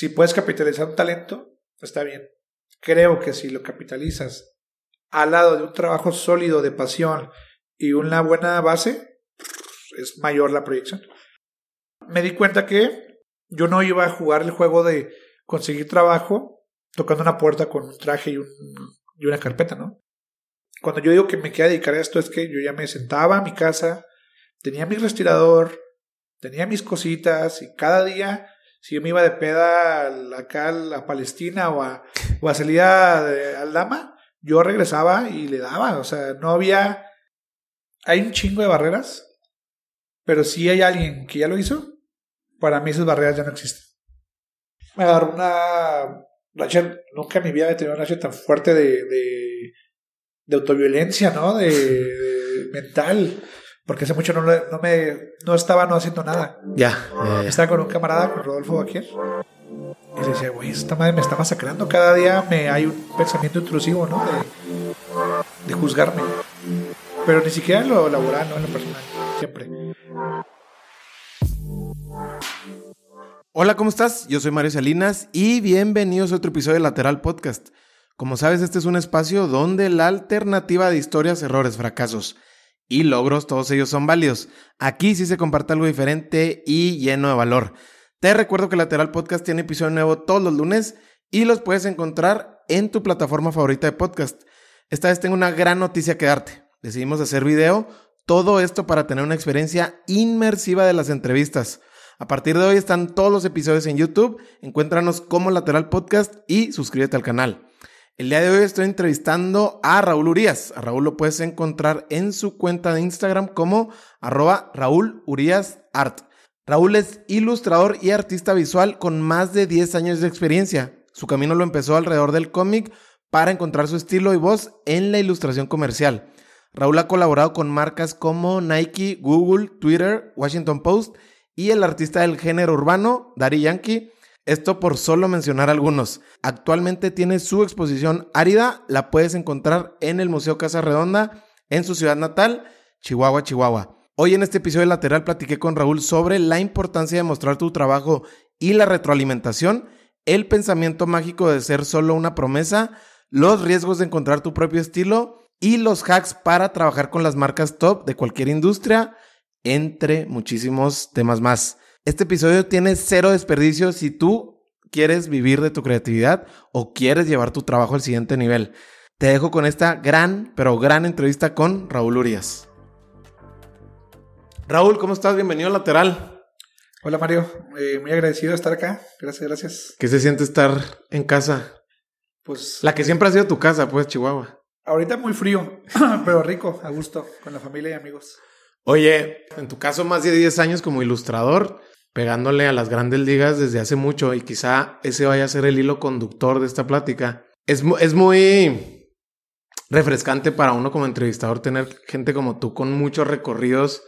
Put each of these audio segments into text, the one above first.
si puedes capitalizar un talento, está bien. Creo que si lo capitalizas al lado de un trabajo sólido de pasión y una buena base, es mayor la proyección. Me di cuenta que yo no iba a jugar el juego de conseguir trabajo tocando una puerta con un traje y, un, y una carpeta, ¿no? Cuando yo digo que me quiero dedicar a esto es que yo ya me sentaba a mi casa, tenía mi respirador, tenía mis cositas y cada día, si yo me iba de peda acá a Palestina o a, o a salir al Dama, yo regresaba y le daba. O sea, no había. Hay un chingo de barreras, pero si hay alguien que ya lo hizo, para mí esas barreras ya no existen. Me agarró una nunca en mi vida he tenido una racha tan fuerte de, de, de autoviolencia, ¿no? De, mental. Porque hace mucho no, no me no estaba no haciendo nada. Ya. Estaba con un camarada, con Rodolfo Baquier. Y le decía, güey, esta madre me está masacrando. Cada día me hay un pensamiento intrusivo, ¿no? De, de juzgarme. Pero ni siquiera en lo laboral, ¿no? En lo personal. Siempre. Hola, ¿cómo estás? Yo soy Mario Salinas y bienvenidos a otro episodio de Lateral Podcast. Como sabes, este es un espacio donde la alternativa de historias, errores, fracasos y logros, todos ellos son válidos. Aquí sí se comparte algo diferente y lleno de valor. Te recuerdo que Lateral Podcast tiene episodio nuevo todos los lunes y los puedes encontrar en tu plataforma favorita de podcast. Esta vez tengo una gran noticia que darte. Decidimos hacer video, todo esto para tener una experiencia inmersiva de las entrevistas. A partir de hoy están todos los episodios en YouTube. Encuéntranos como Lateral Podcast y suscríbete al canal. El día de hoy estoy entrevistando a Raúl Urias. A Raúl lo puedes encontrar en su cuenta de Instagram como arroba Raúl Art. Raúl es ilustrador y artista visual con más de 10 años de experiencia. Su camino lo empezó alrededor del cómic para encontrar su estilo y voz en la ilustración comercial. Raúl ha colaborado con marcas como Nike, Google, Twitter, Washington Post y el artista del género urbano, Daddy Yankee. Esto por solo mencionar algunos. Actualmente tiene su exposición árida, la puedes encontrar en el Museo Casa Redonda, en su ciudad natal, Chihuahua, Chihuahua. Hoy en este episodio lateral platiqué con Raúl sobre la importancia de mostrar tu trabajo y la retroalimentación, el pensamiento mágico de ser solo una promesa, los riesgos de encontrar tu propio estilo y los hacks para trabajar con las marcas top de cualquier industria, entre muchísimos temas más. Este episodio tiene cero desperdicio si tú quieres vivir de tu creatividad o quieres llevar tu trabajo al siguiente nivel. Te dejo con esta gran, pero gran entrevista con Raúl Urias. Raúl, ¿cómo estás? Bienvenido a Lateral. Hola Mario, eh, muy agradecido de estar acá. Gracias, gracias. ¿Qué se siente estar en casa? Pues... La que siempre ha sido tu casa, pues, Chihuahua. Ahorita muy frío, pero rico, a gusto, con la familia y amigos. Oye, en tu caso más de 10 años como ilustrador, pegándole a las grandes ligas desde hace mucho y quizá ese vaya a ser el hilo conductor de esta plática. Es, es muy refrescante para uno como entrevistador tener gente como tú con muchos recorridos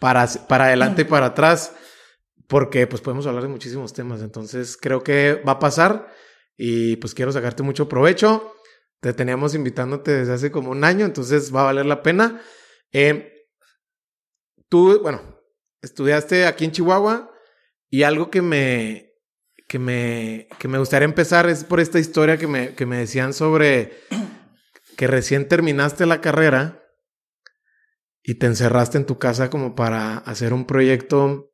para, para adelante y para atrás, porque pues podemos hablar de muchísimos temas. Entonces creo que va a pasar y pues quiero sacarte mucho provecho. Te teníamos invitándote desde hace como un año, entonces va a valer la pena. Eh, Tú, bueno, estudiaste aquí en Chihuahua y algo que me, que me, que me gustaría empezar es por esta historia que me, que me decían sobre que recién terminaste la carrera y te encerraste en tu casa como para hacer un proyecto,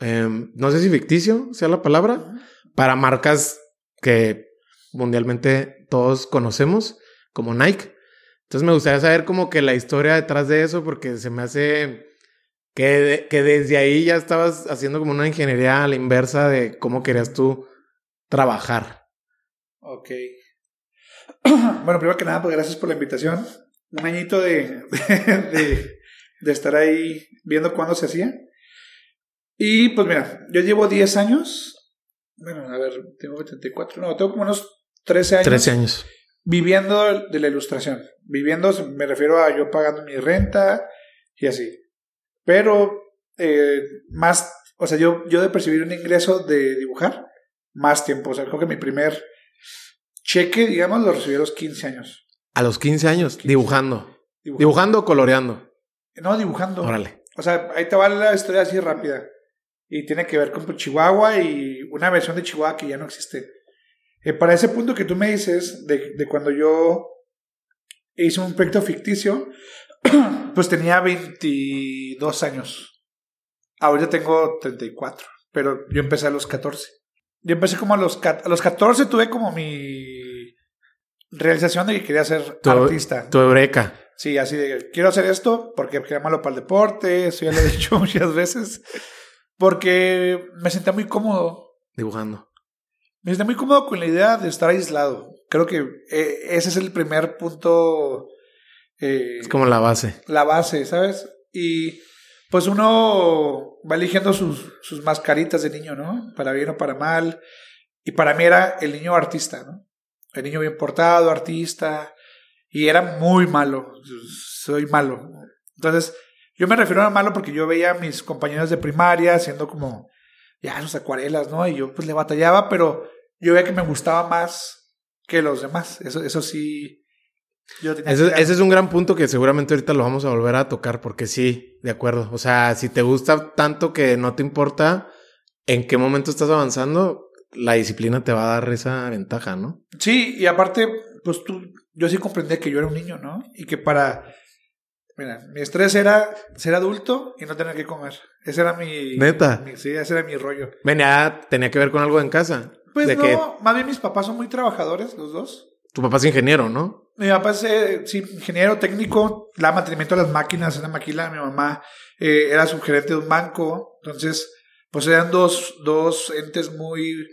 em, no sé si ficticio sea la palabra, para marcas que mundialmente todos conocemos, como Nike. Entonces me gustaría saber como que la historia detrás de eso, porque se me hace que, que desde ahí ya estabas haciendo como una ingeniería a la inversa de cómo querías tú trabajar. Ok. Bueno, primero que nada, pues gracias por la invitación. Un añito de, de, de estar ahí viendo cuándo se hacía. Y pues mira, yo llevo 10 años. Bueno, a ver, tengo 74. No, tengo como unos 13 años. 13 años. Viviendo de la ilustración. Viviendo, me refiero a yo pagando mi renta y así. Pero eh, más, o sea, yo, yo de percibir un ingreso de dibujar, más tiempo. O sea, creo que mi primer cheque, digamos, lo recibí a los 15 años. A los 15 años, Dibujando. dibujando. o coloreando? No, dibujando. Órale. O sea, ahí te va la historia así rápida. Y tiene que ver con Chihuahua y una versión de Chihuahua que ya no existe. Eh, para ese punto que tú me dices, de, de cuando yo hice un proyecto ficticio, pues tenía 22 años. Ahorita tengo 34, pero yo empecé a los 14. Yo empecé como a los, a los 14, tuve como mi realización de que quería ser artista. Tu eureka. Sí, así de, quiero hacer esto porque era malo para el deporte, eso ya lo he dicho muchas veces, porque me sentía muy cómodo. Dibujando. Me sentía muy cómodo con la idea de estar aislado. Creo que eh, ese es el primer punto. Eh, es como la base. La base, ¿sabes? Y pues uno va eligiendo sus, sus mascaritas de niño, ¿no? Para bien o para mal. Y para mí era el niño artista, ¿no? El niño bien portado, artista, y era muy malo. Soy malo. Entonces, yo me refiero a malo porque yo veía a mis compañeros de primaria haciendo como ya sus acuarelas, ¿no? Y yo pues le batallaba, pero yo veía que me gustaba más que los demás. Eso, eso sí. Yo ese, ese es un gran punto que seguramente ahorita lo vamos a volver a tocar porque sí, de acuerdo. O sea, si te gusta tanto que no te importa en qué momento estás avanzando, la disciplina te va a dar esa ventaja, ¿no? Sí, y aparte, pues tú yo sí comprendí que yo era un niño, ¿no? Y que para... Mira, mi estrés era ser adulto y no tener que comer. Ese era mi... Neta. sí, ese era mi rollo. Venía, tenía que ver con algo en casa. Pues no, más bien mis papás son muy trabajadores, los dos. Tu papá es ingeniero, ¿no? Mi papá es, eh, sí, ingeniero técnico, la mantenimiento de las máquinas en la maquila. Mi mamá eh, era subgerente de un banco. Entonces, pues eran dos, dos entes muy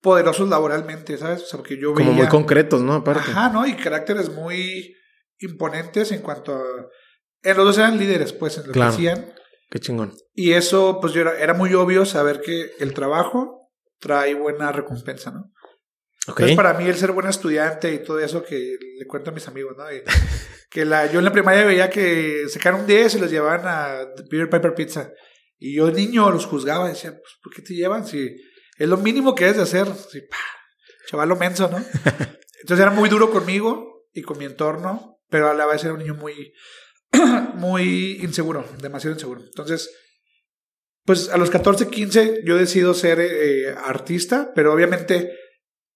poderosos laboralmente, ¿sabes? O sea, porque yo Como muy concretos, ¿no? Aparte. Ajá, ¿no? Y caracteres muy imponentes en cuanto a... En los dos eran líderes, pues, en lo que hacían. Qué chingón. Y eso, pues, yo era, era, muy obvio saber que el trabajo trae buena recompensa, ¿no? Okay. Entonces, para mí, el ser buen estudiante y todo eso que le cuento a mis amigos, ¿no? que la, yo en la primaria veía que sacaron un 10 y los llevaban a Peter Piper Pizza. Y yo, niño, los juzgaba y decía, pues, ¿por qué te llevan si es lo mínimo que es de hacer. Sí, chavalo menso, ¿no? Entonces era muy duro conmigo y con mi entorno, pero a la vez era un niño muy, muy inseguro, demasiado inseguro. Entonces, pues a los 14, 15 yo decido ser eh, artista, pero obviamente,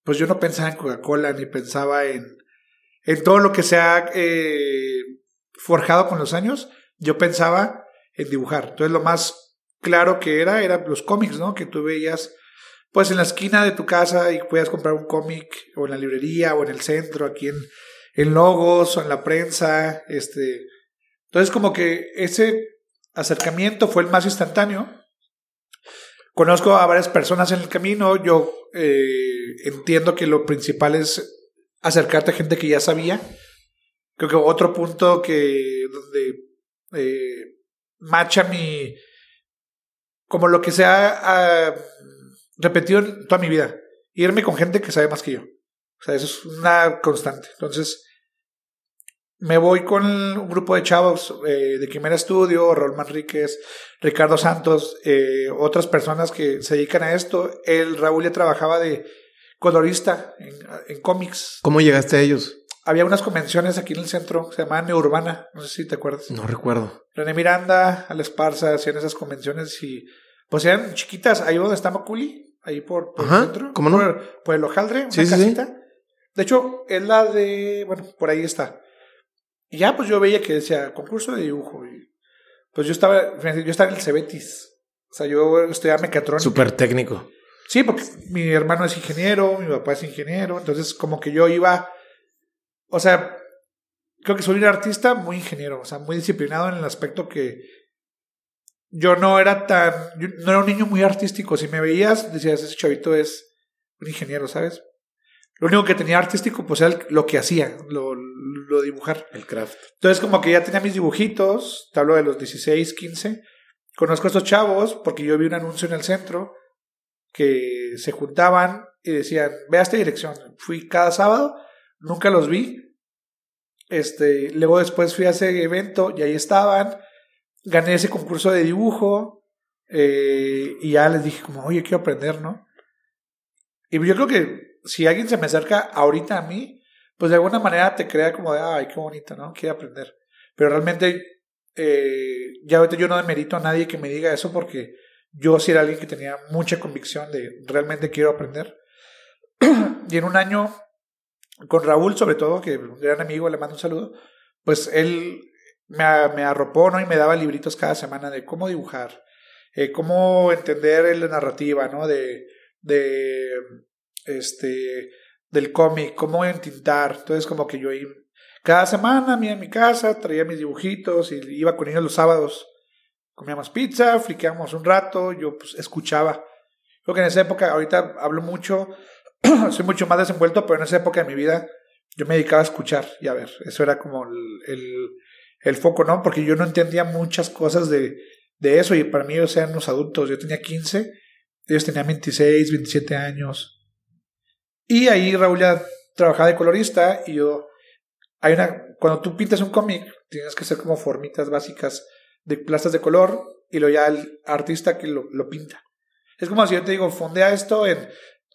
pues yo no pensaba en Coca-Cola ni pensaba en, en todo lo que se ha eh, forjado con los años. Yo pensaba en dibujar. Entonces lo más claro que era, eran los cómics, ¿no? Que tú veías pues en la esquina de tu casa y puedas comprar un cómic o en la librería o en el centro, aquí en, en Logos o en la prensa. Este. Entonces como que ese acercamiento fue el más instantáneo. Conozco a varias personas en el camino, yo eh, entiendo que lo principal es acercarte a gente que ya sabía. Creo que otro punto que donde eh, macha mi como lo que sea repetido toda mi vida. Irme con gente que sabe más que yo. O sea, eso es una constante. Entonces, me voy con un grupo de chavos eh, de Quimera Estudio, Raúl Manríquez, Ricardo Santos, eh, otras personas que se dedican a esto. El Raúl ya trabajaba de colorista en, en cómics. ¿Cómo llegaste a ellos? Había unas convenciones aquí en el centro, se llamaban Neurbana, no sé si te acuerdas. No recuerdo. René Miranda, Al Esparza, hacían esas convenciones y pues eran chiquitas, ahí donde está Maculi, ahí por, por el centro. ¿Cómo no? Por, el hojaldre, una casita. De hecho, es la de. Bueno, por ahí está. Y ya, pues yo veía que decía concurso de dibujo. Y pues yo estaba, yo estaba en el Cebetis. O sea, yo estudiaba mecatrónica. Súper técnico. Sí, porque mi hermano es ingeniero, mi papá es ingeniero. Entonces, como que yo iba. O sea, creo que soy un artista muy ingeniero. O sea, muy disciplinado en el aspecto que yo no era tan, no era un niño muy artístico. Si me veías, decías, ese chavito es un ingeniero, ¿sabes? Lo único que tenía artístico, pues era lo que hacía, lo, lo dibujar. El craft. Entonces, como que ya tenía mis dibujitos, te hablo de los 16, 15. Conozco a estos chavos porque yo vi un anuncio en el centro que se juntaban y decían, ve a esta dirección. Fui cada sábado, nunca los vi. Este, luego después fui a ese evento y ahí estaban gané ese concurso de dibujo eh, y ya les dije como, oye, quiero aprender, ¿no? Y yo creo que si alguien se me acerca ahorita a mí, pues de alguna manera te crea como de, ay, qué bonito, ¿no? Quiero aprender. Pero realmente, eh, ya ahorita yo no demerito a nadie que me diga eso porque yo sí era alguien que tenía mucha convicción de realmente quiero aprender. y en un año, con Raúl sobre todo, que un gran amigo, le mando un saludo, pues él me, me arropó, ¿no? Y me daba libritos cada semana de cómo dibujar, eh, cómo entender la narrativa, ¿no? De, de, este, del cómic, cómo entintar. Entonces, como que yo cada semana, mí en mi casa, traía mis dibujitos y iba con ellos los sábados. Comíamos pizza, friqueamos un rato, yo pues escuchaba. Creo que en esa época, ahorita hablo mucho, soy mucho más desenvuelto, pero en esa época de mi vida yo me dedicaba a escuchar y a ver. Eso era como el, el, foco, ¿no? Porque yo no entendía muchas cosas de, de eso y para mí ellos eran los adultos. Yo tenía 15, ellos tenían 26, 27 años. Y ahí Raúl ya trabajaba de colorista y yo hay una cuando tú pintas un cómic tienes que hacer como formitas básicas de plastas de color y lo ya el artista que lo, lo pinta. Es como si yo te digo, fondea esto en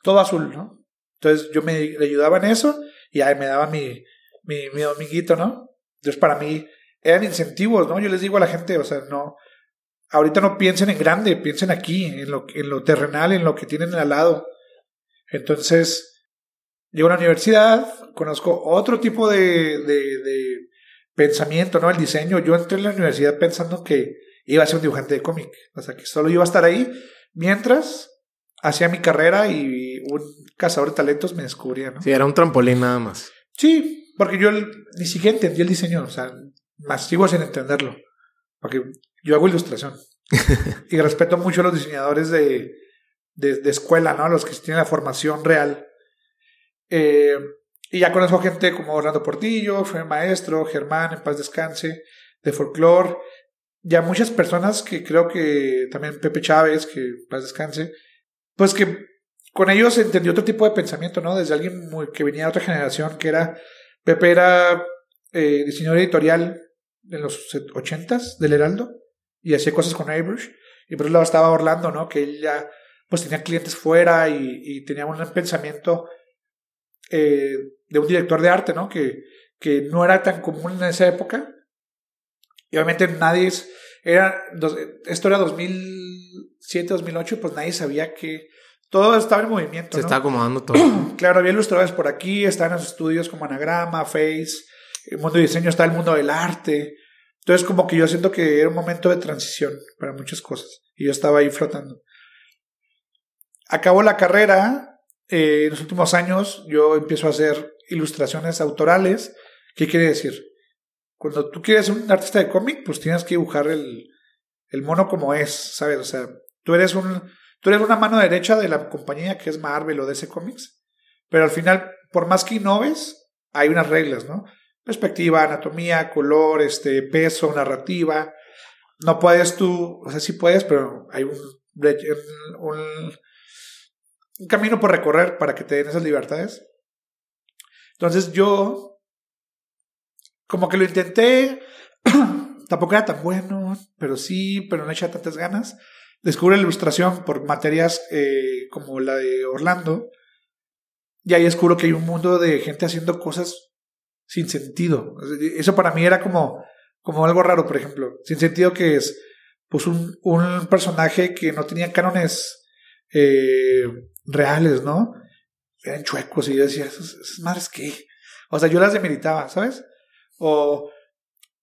todo azul, ¿no? Entonces yo me le ayudaba en eso y ahí me daba mi, mi, mi domiguito, ¿no? Entonces para mí eran incentivos, ¿no? Yo les digo a la gente, o sea, no, ahorita no piensen en grande, piensen aquí, en lo, en lo terrenal, en lo que tienen al lado. Entonces, Llego a la universidad, conozco otro tipo de, de, pensamiento, ¿no? El diseño. Yo entré en la universidad pensando que iba a ser un dibujante de cómic. O sea, que solo iba a estar ahí mientras hacía mi carrera y un cazador de talentos me descubría, ¿no? Sí, era un trampolín nada más. Sí, porque yo ni siquiera entendí el diseño, o sea, más sigo sin entenderlo. Porque yo hago ilustración. y respeto mucho a los diseñadores de, de, de escuela, ¿no? Los que tienen la formación real. Eh, y ya conozco gente como Orlando Portillo, fue maestro, Germán, en paz descanse, de folclore. Ya muchas personas que creo que también Pepe Chávez, que en paz descanse, pues que con ellos entendió otro tipo de pensamiento, ¿no? Desde alguien muy, que venía de otra generación, que era, Pepe era eh, diseñador editorial en los ochentas del Heraldo y hacía cosas con Airbrush. Y por eso estaba Orlando, ¿no? Que él ya pues tenía clientes fuera y tenía un pensamiento eh, de un director de arte, ¿no? Que, que no era tan común en esa época. Y obviamente nadie era, esto era 2007, 2008, pues nadie sabía que todo estaba en movimiento. Se ¿no? está acomodando todo. claro, había ilustradores por aquí, estaban en los estudios como Anagrama, Face, el mundo de diseño, está el mundo del arte. Entonces, como que yo siento que era un momento de transición para muchas cosas. Y yo estaba ahí flotando. Acabó la carrera, eh, en los últimos años yo empiezo a hacer ilustraciones autorales. ¿Qué quiere decir? Cuando tú quieres ser un artista de cómic, pues tienes que dibujar el, el mono como es, ¿sabes? O sea, tú eres un tú eres una mano derecha de la compañía que es Marvel o DC Comics, pero al final, por más que innoves, hay unas reglas, ¿no? Perspectiva, anatomía, color, este, peso, narrativa. No puedes tú, o sea, sí puedes, pero hay un, un un camino por recorrer para que te den esas libertades. Entonces yo, como que lo intenté, tampoco era tan bueno, pero sí, pero no echa tantas ganas. Descubrí la ilustración por materias eh, como la de Orlando. Y ahí descubro que hay un mundo de gente haciendo cosas sin sentido. Eso para mí era como, como algo raro, por ejemplo. Sin sentido que es pues un, un personaje que no tenía cánones eh, reales, ¿no? Eran chuecos y yo decía, ¿esas, madres qué? O sea, yo las demeritaba, ¿sabes? O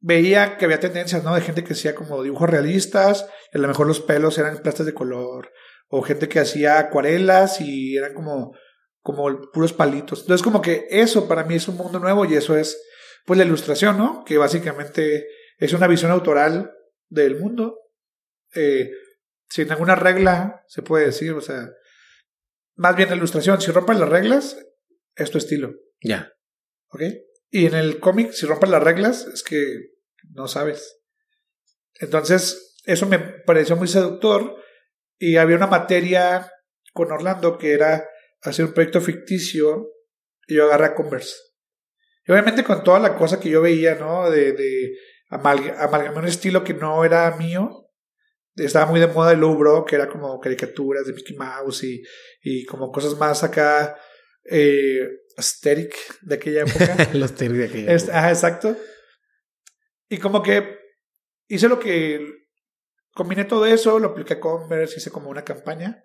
veía que había tendencias, ¿no? De gente que hacía como dibujos realistas, y a lo mejor los pelos eran plastas de color, o gente que hacía acuarelas y eran como, como puros palitos. Entonces, como que eso para mí es un mundo nuevo y eso es, pues, la ilustración, ¿no? Que básicamente es una visión autoral del mundo, eh, sin ninguna regla, se puede decir, o sea, más bien la ilustración, si rompes las reglas, es tu estilo. Ya. ¿Ok? Y en el cómic, si rompes las reglas, es que no sabes. Entonces, eso me pareció muy seductor. Y había una materia con Orlando que era hacer un proyecto ficticio y yo agarré a Converse. Y obviamente con toda la cosa que yo veía, ¿no? De, de amalgamar un estilo que no era mío, estaba muy de moda el Low que era como caricaturas de Mickey Mouse y, y como cosas más acá eh, aesthetic de aquella época. Los aesthetic de aquella época. Ajá, exacto. Y como que hice lo que combiné todo eso, lo apliqué a Converse, hice como una campaña.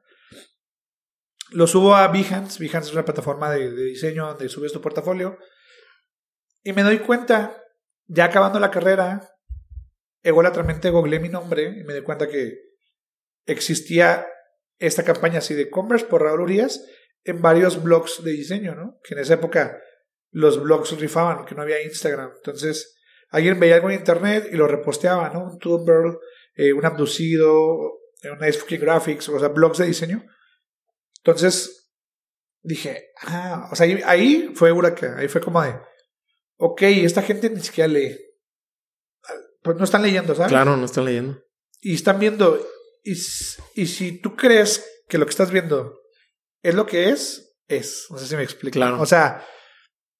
Lo subo a Behance. Behance es una plataforma de, de diseño donde subes tu portafolio. Y me doy cuenta, ya acabando la carrera, ególatramente googleé mi nombre y me di cuenta que existía esta campaña así de Converse por Raúl Urias en varios blogs de diseño, ¿no? Que en esa época los blogs rifaban, que no había Instagram. Entonces, alguien veía algo en internet y lo reposteaba, ¿no? Un Tumblr, eh, un abducido, eh, un Nice Graphics, o sea, blogs de diseño. Entonces, dije, ah, o sea, ahí, fue huracán, ahí fue como de, ok, esta gente ni siquiera lee. Pues no están leyendo, ¿sabes? Claro, no están leyendo. Y están viendo, y, y si tú crees que lo que estás viendo es lo que es, es. No sé si me explico. Claro. O sea,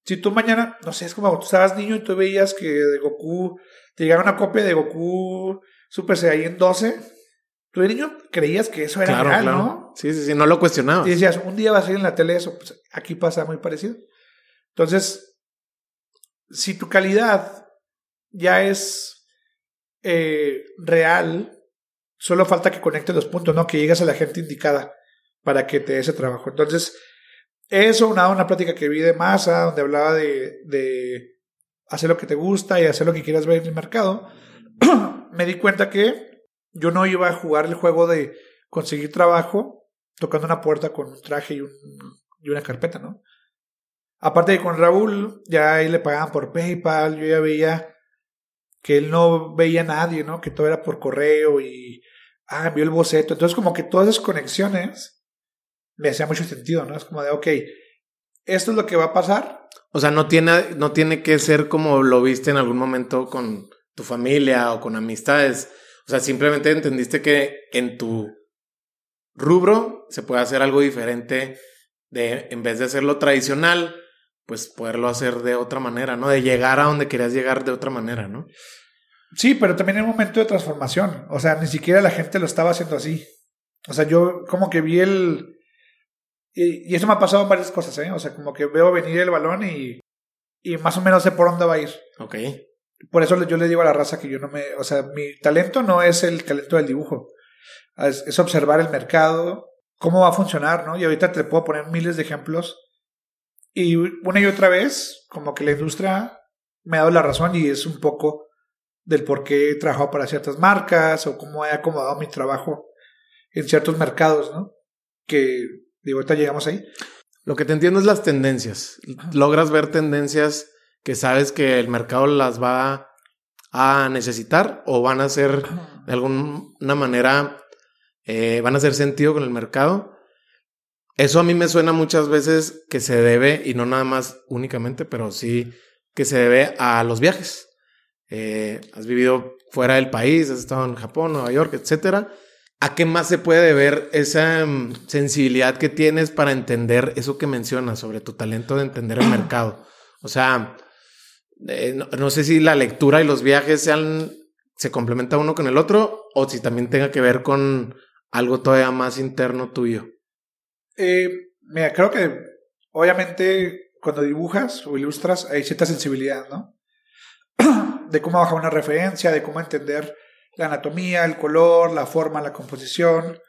si tú mañana, no sé, es como tú estabas niño y tú veías que de Goku te llegaba una copia de Goku Super Saiyan 12, tú de niño creías que eso era real, ¿no? Sí, sí, sí, no lo cuestionabas. Y decías, un día va a salir en la tele eso, pues aquí pasa muy parecido. Entonces, si tu calidad ya es eh, real, solo falta que conectes los puntos, ¿no? Que llegas a la gente indicada para que te dé ese trabajo. Entonces, eso, una, una plática que vi de masa, donde hablaba de, de hacer lo que te gusta y hacer lo que quieras ver en el mercado, me di cuenta que yo no iba a jugar el juego de conseguir trabajo tocando una puerta con un traje y una carpeta, ¿no? Aparte de con Raúl, ya ahí le pagaban por PayPal, yo ya veía que él no veía a nadie, ¿no? Que todo era por correo y, ah, envió el boceto. Entonces como que todas esas conexiones me hacía mucho sentido, ¿no? Es como de, ok, esto es lo que va a pasar. O sea, no tiene, no tiene que ser como lo viste en algún momento con tu familia o con amistades. O sea, simplemente entendiste que en tu rubro se puede hacer algo diferente de, en vez de hacerlo tradicional, pues poderlo hacer de otra manera, ¿no? De llegar a donde querías llegar de otra manera, ¿no? Sí, pero también en un momento de transformación. O sea, ni siquiera la gente lo estaba haciendo así. O sea, yo como que vi el, y, eso me ha pasado en varias cosas, ¿eh? O sea, como que veo venir el balón y, y más o menos sé por dónde va a ir. Ok. Por eso yo le digo a la raza que yo no me. O sea, mi talento no es el talento del dibujo. Es, observar el mercado, cómo va a funcionar, ¿no? Y ahorita te puedo poner miles de ejemplos. Y una y otra vez, como que la industria me ha dado la razón y es un poco del por qué he trabajado para ciertas marcas o cómo he acomodado mi trabajo en ciertos mercados, ¿no? Que Digo, ahorita llegamos ahí. Lo que te entiendo es las tendencias. Logras ver tendencias que sabes que el mercado las va a necesitar o van a ser de alguna manera, eh, van a hacer sentido con el mercado. Eso a mí me suena muchas veces que se debe, y no nada más únicamente, pero sí que se debe a los viajes. Eh, has vivido fuera del país, has estado en Japón, Nueva York, etcétera ¿A qué más se puede ver esa mm, sensibilidad que tienes para entender eso que mencionas sobre tu talento de entender el mercado? O sea, eh, no, sé si la lectura y los viajes sean, se complementa uno con el otro o si también tenga que ver con algo todavía más interno tuyo. Eh, mira, creo que obviamente cuando dibujas o ilustras hay cierta sensibilidad, ¿no? de cómo bajar una referencia, de cómo entender la anatomía, el color, la forma, la composición,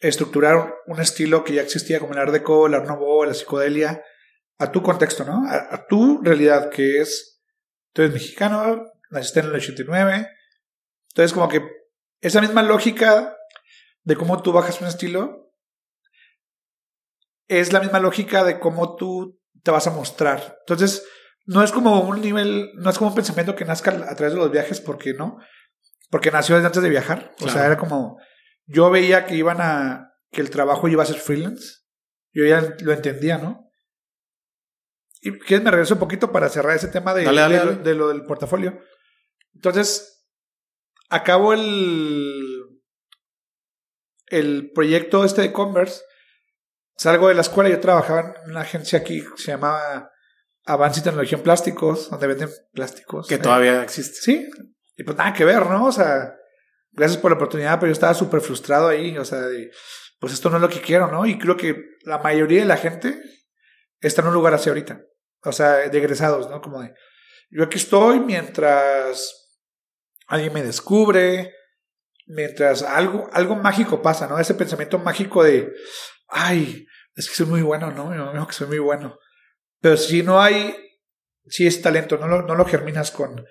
estructurar un estilo que ya existía como el Art Deco, el Art Nouveau, la psicodelia, a tu contexto, ¿no? A, tu realidad, que es, tú eres mexicano, naciste en el 89, entonces como que esa misma lógica de cómo tú bajas un estilo es la misma lógica de cómo tú te vas a mostrar. Entonces, no es como un nivel, no es como un pensamiento que nazca a través de los viajes, porque no, porque nació desde antes de viajar. O sea, era como. Yo veía que iban a. que el trabajo iba a ser freelance. Yo ya lo entendía, ¿no? Y que me regreso un poquito para cerrar ese tema de, de, lo del portafolio. Entonces, acabo el. el proyecto este de Converse. Salgo de la escuela, yo trabajaba en una agencia aquí que se llamaba Avance y Tecnología en Plásticos, donde venden plásticos. Que todavía existe. Sí, y pues nada que ver, ¿no? O sea, gracias por la oportunidad, pero yo estaba súper frustrado ahí, o sea, pues esto no es lo que quiero, ¿no? Y creo que la mayoría de la gente está en un lugar así ahorita, o sea, de egresados, ¿no? Como de, yo aquí estoy mientras alguien me descubre, mientras algo, algo mágico pasa, ¿no? Ese pensamiento mágico de, ay, es que soy muy bueno, ¿no? Mi me dijo que soy muy bueno. Pero si no hay, si es talento, no lo, no lo germinas con,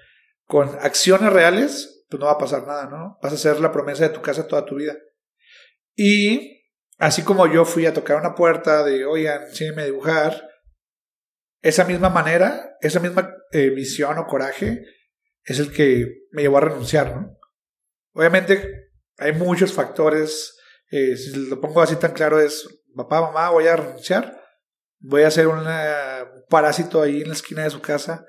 con acciones reales, pues no va a pasar nada, ¿no? Vas a ser la promesa de tu casa toda tu vida. Y así como yo fui a tocar una puerta de, oigan, enséñenme a dibujar, esa misma manera, esa misma eh, visión o coraje es el que me llevó a renunciar, ¿no? Obviamente hay muchos factores, eh, si lo pongo así tan claro es, papá, mamá, voy a renunciar, voy a ser un parásito ahí en la esquina de su casa,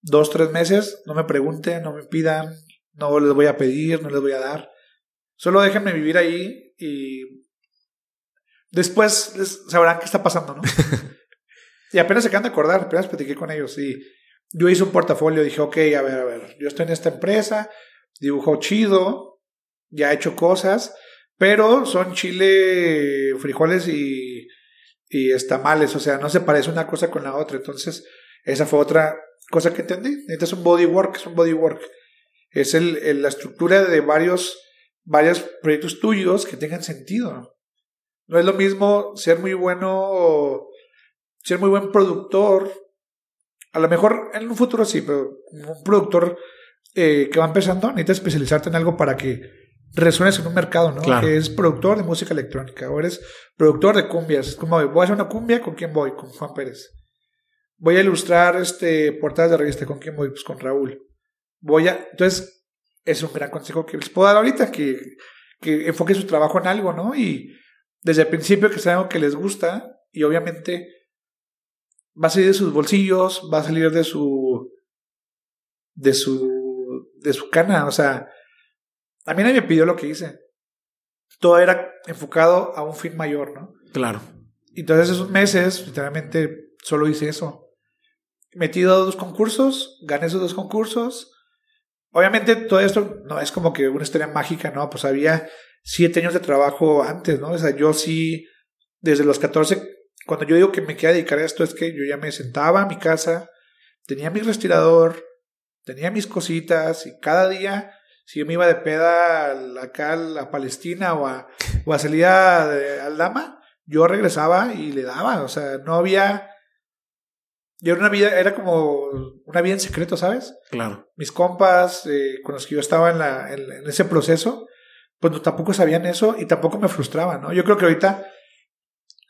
dos, tres meses, no me pregunten, no me pidan, no les voy a pedir, no les voy a dar, solo déjenme vivir ahí y después sabrán qué está pasando, ¿no? y apenas se acaban de acordar, apenas platiqué con ellos y yo hice un portafolio, dije, ok, a ver, a ver, yo estoy en esta empresa, dibujo chido, ya he hecho cosas, pero son chile, frijoles y, y estamales, o sea, no se parece una cosa con la otra. Entonces, esa fue otra cosa que entendí. Este es un bodywork, es un bodywork. Es el, la estructura de varios, varios proyectos tuyos que tengan sentido. No es lo mismo ser muy bueno, ser muy buen productor. A lo mejor en un futuro sí, pero un productor eh, que va empezando, necesitas especializarte en algo para que resuenes en un mercado, ¿no? Que es productor de música electrónica o eres productor de cumbias. Es como, voy a hacer una cumbia, ¿con quién voy? Con Juan Pérez. Voy a ilustrar este, portadas de revista, ¿con quién voy? Pues con Raúl. Voy a... Entonces, es un gran consejo que les puedo dar ahorita, que, que enfoque su trabajo en algo, ¿no? Y desde el principio que sea algo que les gusta y obviamente va a salir de sus bolsillos, va a salir de su... de su de su cana. O sea, a mí nadie me pidió lo que hice. Todo era enfocado a un fin mayor, ¿no? Claro. Entonces esos meses, literalmente, solo hice eso. Metido a dos concursos, gané esos dos concursos. Obviamente todo esto no es como que una historia mágica, ¿no? Pues había siete años de trabajo antes, ¿no? O sea, yo sí, desde los 14, cuando yo digo que me quería dedicar a esto, es que yo ya me sentaba en mi casa, tenía mi respirador, tenía mis cositas y cada día, si yo me iba de peda acá a Palestina o a, o a salida de Aldama, yo regresaba y le daba, o sea, no había... Yo era una vida, era como una vida en secreto, ¿sabes? Claro. Mis compas eh, con los que yo estaba en, la, en, ese proceso, pues tampoco sabían eso y tampoco me frustraba, ¿no? Yo creo que ahorita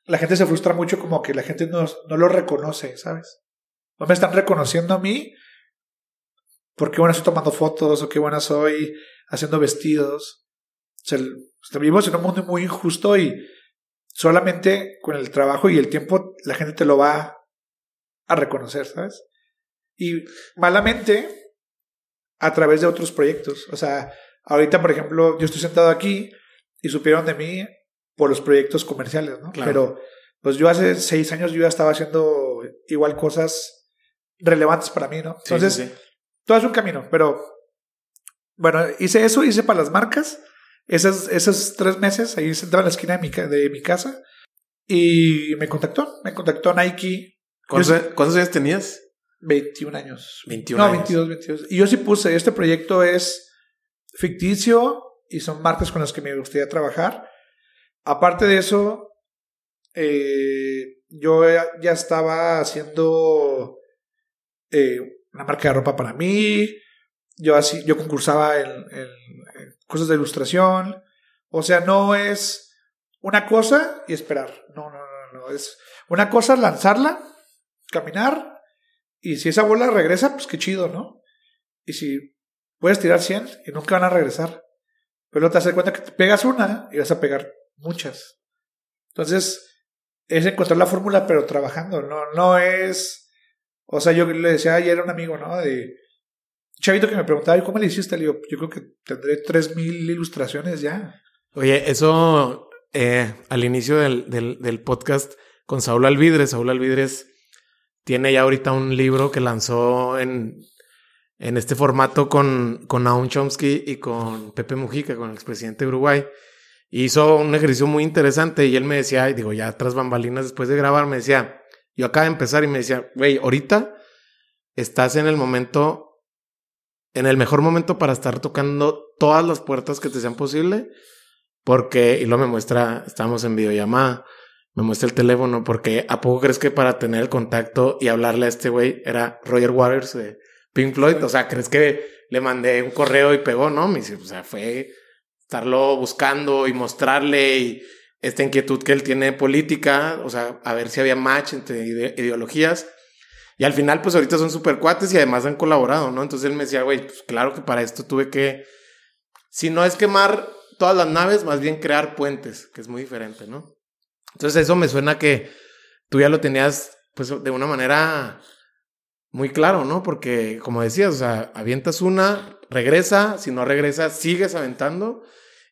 la gente se frustra mucho como que la gente no, no lo reconoce, ¿sabes? No me están reconociendo a mí por qué buena estoy tomando fotos o qué buena soy haciendo vestidos. O sea, vivimos en un mundo muy injusto y solamente con el trabajo y el tiempo la gente te lo va a reconocer, ¿sabes? Y malamente a través de otros proyectos. O sea, ahorita, por ejemplo, yo estoy sentado aquí y supieron de mí por los proyectos comerciales, ¿no? Pero pues yo hace seis años yo ya estaba haciendo igual cosas relevantes para mí, ¿no? Entonces, todo es un camino, pero bueno, hice eso, hice para las marcas. Esos, esos tres meses ahí sentado en la esquina de mi, de mi casa y me contactó, me contactó Nike. ¿Cuántos, años tenías? 21 años. 21 no, 22, 22. Y yo sí puse, este proyecto es ficticio y son marcas con las que me gustaría trabajar. Aparte de eso, eh, yo ya estaba haciendo eh, una marca de ropa para mí. Yo así, yo concursaba en, cosas de ilustración. O sea, no es una cosa y esperar. No, no, no, no. Es una cosa lanzarla, caminar, y si esa bola regresa, pues qué chido, ¿no? Y si puedes tirar 100 y nunca van a regresar. Pero te das cuenta que te pegas una y vas a pegar muchas. Entonces, es encontrar la fórmula, pero trabajando. No, no es o sea, yo le decía ayer a un amigo, ¿no? De chavito que me preguntaba, ¿y cómo le hiciste? Le digo, yo creo que tendré 3000 ilustraciones ya. Oye, eso eh, al inicio del, del, podcast con Saúl Alvidres, Saúl Alvidres tiene ya ahorita un libro que lanzó en, en este formato con, con Naum Chomsky y con Pepe Mujica, con el expresidente de Uruguay. Hizo un ejercicio muy interesante y él me decía, digo, ya tras bambalinas después de grabar, me decía, yo acaba de empezar y me decía, güey, ahorita estás en el momento, en el mejor momento para estar tocando todas las puertas que te sean posible. Porque, y luego me muestra, estamos en videollamada, me muestra el teléfono, porque ¿a poco crees que para tener el contacto y hablarle a este güey era Roger Waters de Pink Floyd? O sea, ¿crees que le mandé un correo y pegó? No, me dice, o sea, fue estarlo buscando y mostrarle y esta inquietud que él tiene política, o sea, a ver si había match entre ideologías. Y al final, pues ahorita son super cuates y además han colaborado, ¿no? Entonces él me decía, güey, pues claro que para esto tuve que, si no es quemar todas las naves, más bien crear puentes, que es muy diferente, ¿no? Entonces eso me suena que tú ya lo tenías, pues de una manera muy claro, ¿no? Porque, como decías, o sea, avientas una, regresa, si no regresa, sigues aventando.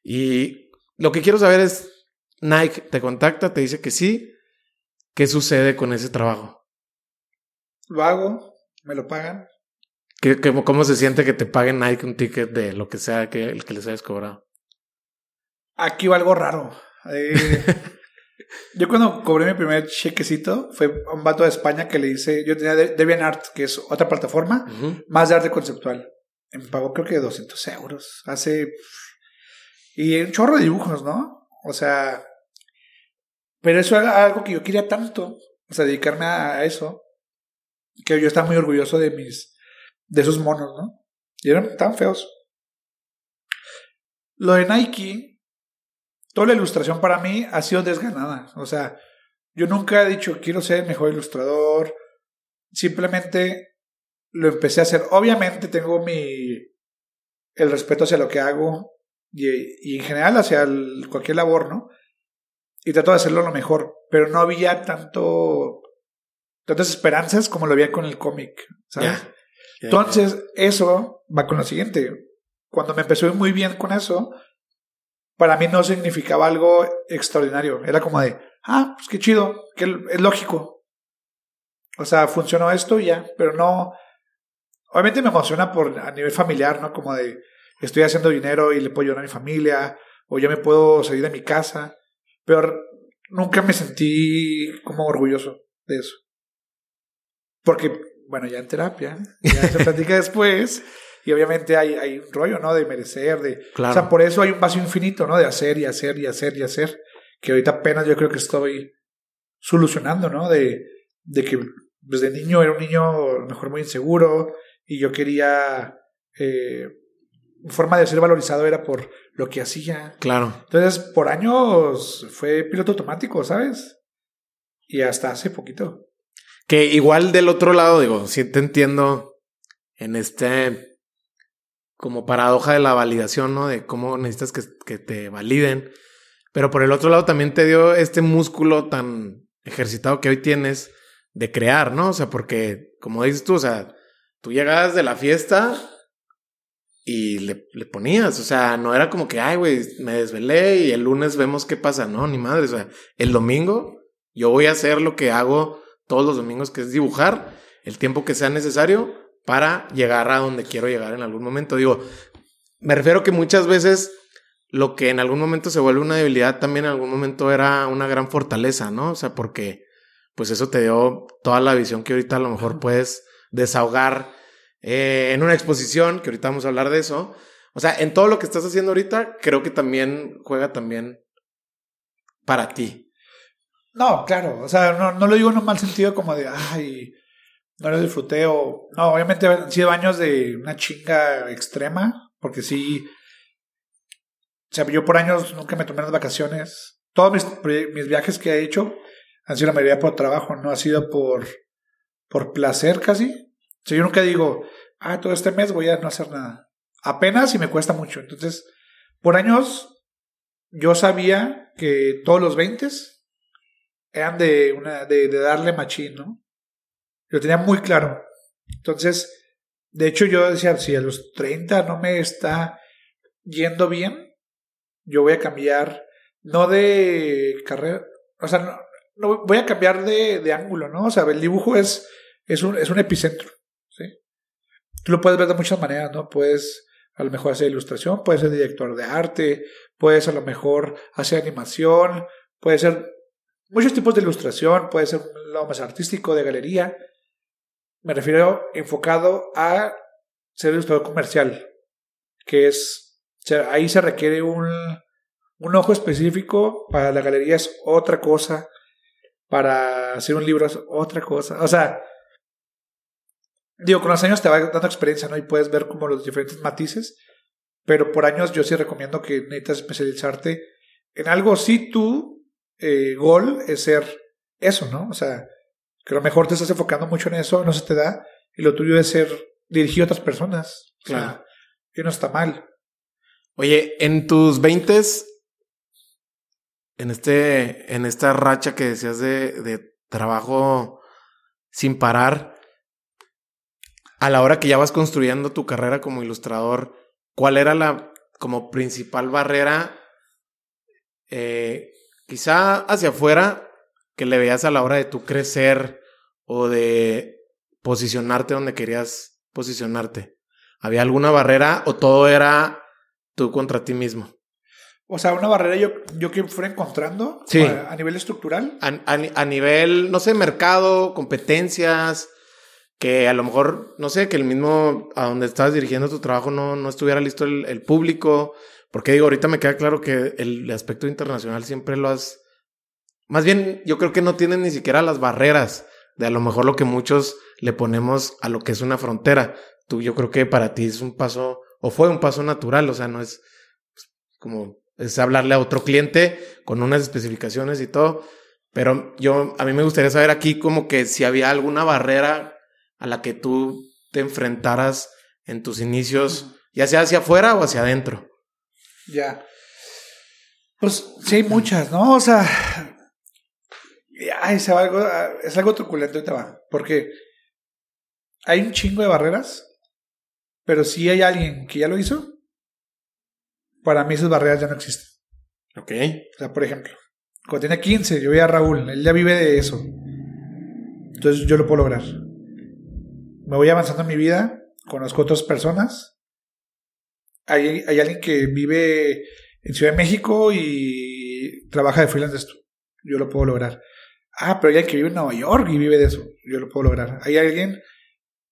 Y lo que quiero saber es, Nike te contacta, te dice que sí. ¿Qué sucede con ese trabajo? Lo hago, me lo pagan. ¿Qué, cómo se siente que te paguen Nike un ticket de lo que sea que, el que les hayas cobrado? Aquí va algo raro. Eh, yo cuando cobré mi primer chequecito fue un vato de España que le hice, yo tenía DeviantArt, que es otra plataforma, más de arte conceptual. Me pagó creo que 200 euros. Hace... Y un chorro de dibujos, ¿no? O sea... Pero eso era algo que yo quería tanto. O sea, dedicarme a eso. Que yo estaba muy orgulloso de mis... De esos monos, ¿no? Y eran tan feos. Lo de Nike toda la ilustración para mí ha sido desganada. O sea, yo nunca he dicho quiero ser el mejor ilustrador. Simplemente lo empecé a hacer. Obviamente tengo mi el respeto hacia lo que hago y, en general hacia cualquier labor, ¿no? Y trato de hacerlo lo mejor, pero no había tanto tantas esperanzas como lo había con el cómic, ¿sabes? Entonces, eso va con lo siguiente. Cuando me empezó muy bien con eso, para mí no significaba algo extraordinario. Era como de, ah, pues qué chido, que es lógico. O sea, funcionó esto y ya, pero no. Obviamente me emociona por a nivel familiar, ¿no? Como de, estoy haciendo dinero y le puedo ayudar a mi familia, o yo me puedo salir de mi casa, pero nunca me sentí como orgulloso de eso. Porque, bueno, ya en terapia, ya se platica después, y obviamente hay, hay un rollo, ¿no? De merecer, de... O sea, por eso hay un vacío infinito, ¿no? De hacer y hacer y hacer y hacer, que ahorita apenas yo creo que estoy solucionando, ¿no? De, de que desde niño era un niño a lo mejor muy inseguro y yo quería... Eh, forma de ser valorizado era por lo que hacía. Claro. Entonces, por años fue piloto automático, ¿sabes? Y hasta hace poquito. Que igual del otro lado, digo, sí te entiendo en este como paradoja de la validación, ¿no? De cómo necesitas que, que, te validen. Pero por el otro lado también te dio este músculo tan ejercitado que hoy tienes de crear, ¿no? O sea, porque, como dices tú, o sea, tú llegabas de la fiesta y le, le ponías, o sea, no era como que, ay, güey, me desvelé y el lunes vemos qué pasa, no, ni madre, o sea, el domingo yo voy a hacer lo que hago todos los domingos, que es dibujar el tiempo que sea necesario para llegar a donde quiero llegar en algún momento. Digo, me refiero que muchas veces lo que en algún momento se vuelve una debilidad también en algún momento era una gran fortaleza, ¿no? O sea, porque pues eso te dio toda la visión que ahorita a lo mejor puedes desahogar eh, en una exposición, que ahorita vamos a hablar de eso. O sea, en todo lo que estás haciendo ahorita, creo que también juega también para ti. No, claro, o sea, no, no lo digo en un mal sentido como de, ay, no lo disfruté o... No, obviamente han sido años de una chinga extrema, porque sí... O sea, yo por años nunca me tomé las vacaciones. Todos mis, mis viajes que he hecho han sido la mayoría por trabajo, no ha sido por, por placer casi. O sea, yo nunca digo, ah, todo este mes voy a no hacer nada. Apenas y me cuesta mucho. Entonces, por años yo sabía que todos los 20 eran de, una, de, de darle machín, ¿no? Lo tenía muy claro. Entonces, de hecho yo decía, si a los 30 no me está yendo bien, yo voy a cambiar, no de carrera, o sea, no, voy a cambiar de, de, ángulo, ¿no? O sea, el dibujo es, es, un, es un epicentro. Tú lo puedes ver de muchas maneras, ¿no? Puedes a lo mejor hacer ilustración, puedes ser director de arte, puedes a lo mejor hacer animación, puede ser muchos tipos de ilustración, puede ser un lado más artístico, de galería, me refiero enfocado a ser ilustrador comercial, que es ahí se requiere un, un ojo específico, para la galería es otra cosa, para hacer un libro es otra cosa. O sea, digo, con los años te va dando experiencia, ¿no? Y puedes ver como los diferentes matices, pero por años yo sí recomiendo que necesitas especializarte en algo. Si tu eh, gol es ser eso, ¿no? O sea, que a lo mejor te estás enfocando mucho en eso, no se te da, y lo tuyo es ser dirigido a otras personas. Claro. y no está mal. Oye, en tus veintes, en este, en esta racha que decías de, de trabajo sin parar, a la hora que ya vas construyendo tu carrera como ilustrador, ¿cuál era la como principal barrera, eh, quizá hacia afuera, que le veías a la hora de tu crecer o de posicionarte donde querías posicionarte? ¿Había alguna barrera o todo era tú contra ti mismo? O sea, una barrera yo, yo que fuera encontrando sí. a, nivel estructural. A, a, nivel, no sé, mercado, competencias, que a lo mejor, no sé, que el mismo a donde estabas dirigiendo tu trabajo no, no estuviera listo el, el público. Porque digo, ahorita me queda claro que el aspecto internacional siempre lo has... Más bien, yo creo que no tienen ni siquiera las barreras de a lo mejor lo que muchos le ponemos a lo que es una frontera. Tú, yo creo que para ti es un paso, o fue un paso natural, o sea, no es pues, como es hablarle a otro cliente con unas especificaciones y todo. Pero yo, a mí me gustaría saber aquí como que si había alguna barrera a la que tú te enfrentaras en tus inicios, ya sea hacia afuera o hacia adentro. Ya. Pues sí hay muchas, ¿no? O sea, ay, se va algo, es algo truculento te va. Porque hay un chingo de barreras, pero si hay alguien que ya lo hizo, para mí esas barreras ya no existen. Ok. O sea, por ejemplo, cuando tiene 15, yo veía a Raúl, él ya vive de eso. Entonces yo lo puedo lograr. Me voy avanzando en mi vida, conozco otras personas. Hay, hay alguien que vive en Ciudad de México y trabaja de freelance. Yo lo puedo lograr. Ah, pero hay alguien que vive en Nueva York y vive de eso. Yo lo puedo lograr. Hay alguien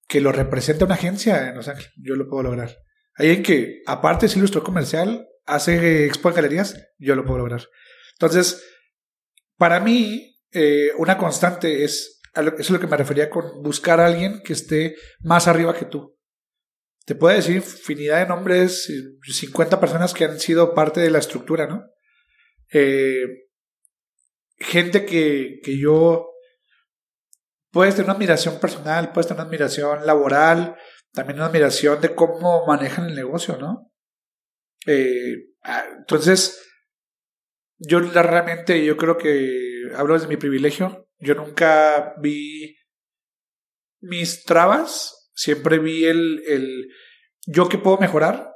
que lo representa una agencia en Los Ángeles. Yo lo puedo lograr. Hay alguien que, aparte es ilustrador comercial, hace expo en galerías, yo lo puedo lograr. Entonces, para mí, eh, una constante es, eso es lo que me refería con buscar a alguien que esté más arriba que tú. Te puedo decir infinidad de nombres, 50 personas que han sido parte de la estructura, ¿no? Eh, gente que, que yo... Puedes tener una admiración personal, puedes tener una admiración laboral, también una admiración de cómo manejan el negocio, ¿no? Eh, ah, entonces, yo realmente, yo creo que hablo desde mi privilegio. Yo nunca vi mis trabas, siempre vi el, el yo que puedo mejorar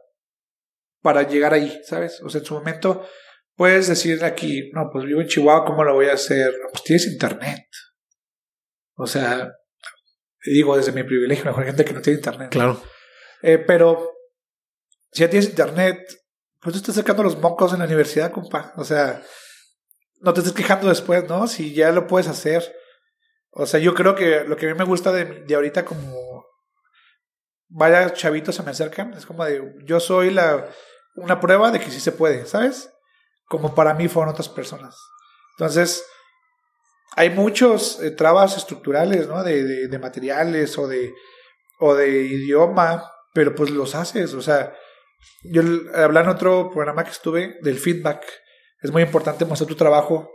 para llegar ahí, ¿sabes? O sea, en su momento puedes decir aquí, no, pues vivo en Chihuahua, ¿cómo lo voy a hacer? pues tienes internet. O sea, digo desde mi privilegio, mejor gente que no tiene internet. Claro. Eh, pero si ya tienes internet, pues tú estás sacando los mocos en la universidad, compa. O sea, no te estés quejando después, ¿no? Si ya lo puedes hacer. O sea, yo creo que lo que a mí me gusta de, de ahorita como varios chavitos se me acercan, es como de, yo soy la, una prueba de que sí se puede, ¿sabes? Como para mí fueron otras personas. Entonces, hay muchos eh, trabas estructurales, ¿no? De, de, de, materiales o de, o de idioma, pero pues los haces, o sea, yo hablé en otro programa que estuve del feedback. Es muy importante mostrar tu trabajo.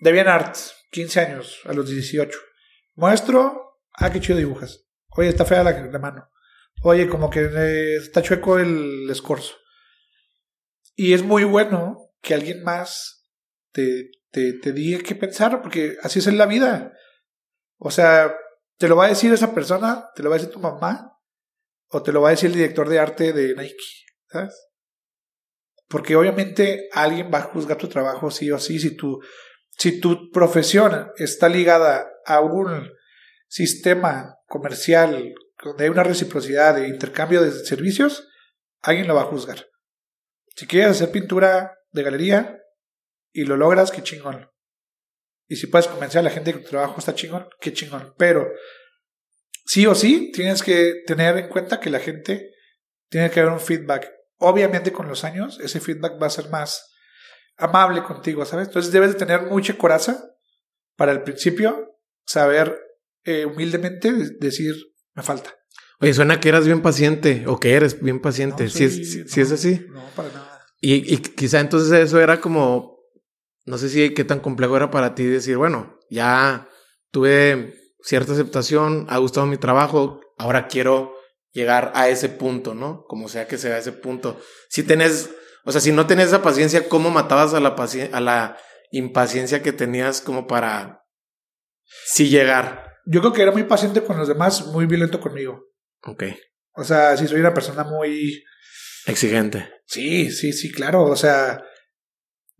Debian Arts, 15 años, a los 18. Muestro, ah, qué chido dibujas. Oye, está fea la, la mano. Oye, como que eh, está chueco el escorzo. Y es muy bueno que alguien más te, te, te diga qué pensar, porque así es en la vida. O sea, te lo va a decir esa persona, te lo va a decir tu mamá, o te lo va a decir el director de arte de Nike, ¿sabes? Porque obviamente alguien va a juzgar tu trabajo sí o sí si tu, si tu profesión está ligada a un sistema comercial donde hay una reciprocidad de intercambio de servicios, alguien lo va a juzgar. Si quieres hacer pintura de galería y lo logras, qué chingón. Y si puedes convencer a la gente que tu trabajo está chingón, qué chingón. Pero sí o sí tienes que tener en cuenta que la gente tiene que haber un feedback obviamente con los años ese feedback va a ser más amable contigo, ¿sabes? Entonces debes de tener mucha coraza para el principio, saber eh, humildemente decir, me falta. Oye, suena que eras bien paciente o que eres bien paciente. si, es, es así. No, para nada. Y, y quizá entonces eso era como, no sé si qué tan complejo era para ti decir, bueno, ya tuve cierta aceptación, ha gustado mi trabajo, ahora quiero llegar a ese punto, ¿no? Como sea que sea ese punto. Si tenés, o sea, si no tenés esa paciencia, ¿cómo matabas a la, a la impaciencia que tenías como para sí llegar? Yo creo que era muy paciente con los demás, muy violento conmigo. Ok. O sea, si soy una persona muy... Exigente. Sí, sí, sí, claro. O sea,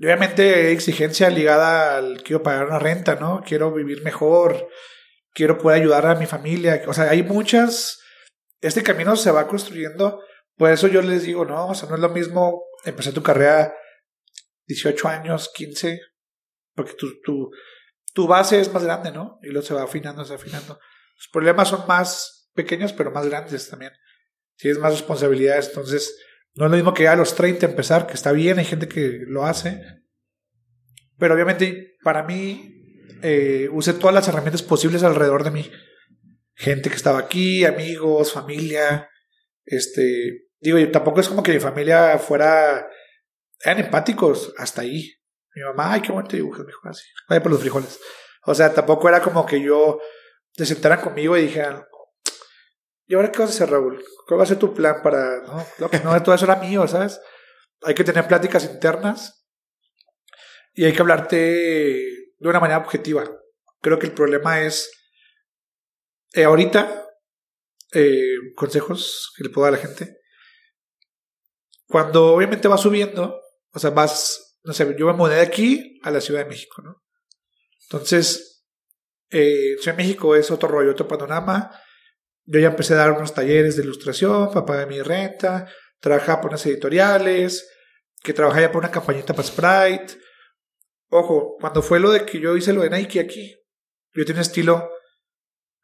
obviamente exigencia ligada al quiero pagar una renta, ¿no? Quiero vivir mejor, quiero poder ayudar a mi familia. O sea, hay muchas... Este camino se va construyendo. Por eso yo les digo, no, o sea, no es lo mismo empezar tu carrera 18 años, 15, porque tu, tu, base es más grande, ¿no? Y luego se va afinando, se va afinando. Los problemas son más pequeños, pero más grandes también. Tienes más responsabilidades, entonces no es lo mismo que a los 30 empezar, que está bien, hay gente que lo hace. Pero obviamente para mí eh, usé todas las herramientas posibles alrededor de mí. Gente que estaba aquí, amigos, familia. Este, digo, tampoco es como que mi familia fuera, eran empáticos hasta ahí. Mi mamá, ay, qué bonito dibujo, me dijo así, vaya por los frijoles. O sea, tampoco era como que yo se sentaran conmigo y dijeran, ¿y ahora qué vas a hacer, Raúl? ¿Cuál va a ser tu plan para.? No, no, todo eso era mío, ¿sabes? Hay que tener pláticas internas y hay que hablarte de una manera objetiva. Creo que el problema es. Eh, ahorita, eh, consejos que le puedo dar a la gente. Cuando obviamente vas subiendo, o sea, vas, no sé, yo me mudé de aquí a la Ciudad de México, ¿no? Entonces, eh, Ciudad de México es otro rollo, otro panorama yo ya empecé a dar unos talleres de ilustración para pagar mi renta, trabajaba por unas editoriales, que trabajaba ya por una campañita para Sprite. Ojo, cuando fue lo de que yo hice lo de Nike aquí, yo tenía estilo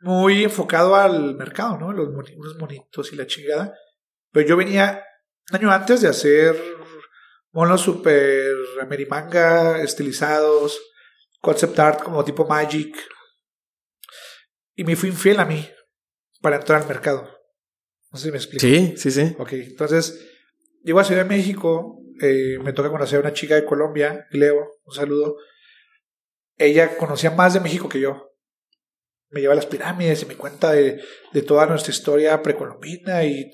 muy enfocado al mercado, ¿no? Los unos monitos y la chingada. Pero yo venía un año antes de hacer monos super amerimanga estilizados, concept art como tipo Magic. Y me fui infiel a mí para entrar al mercado. No sé si me explico. Sí, sí, sí. Ok, entonces llego a Ciudad de México, eh, me toca conocer a una chica de Colombia, Leo, un saludo. Ella conocía más de México que yo. Me lleva a las pirámides y me cuenta de, de toda nuestra historia precolombina y,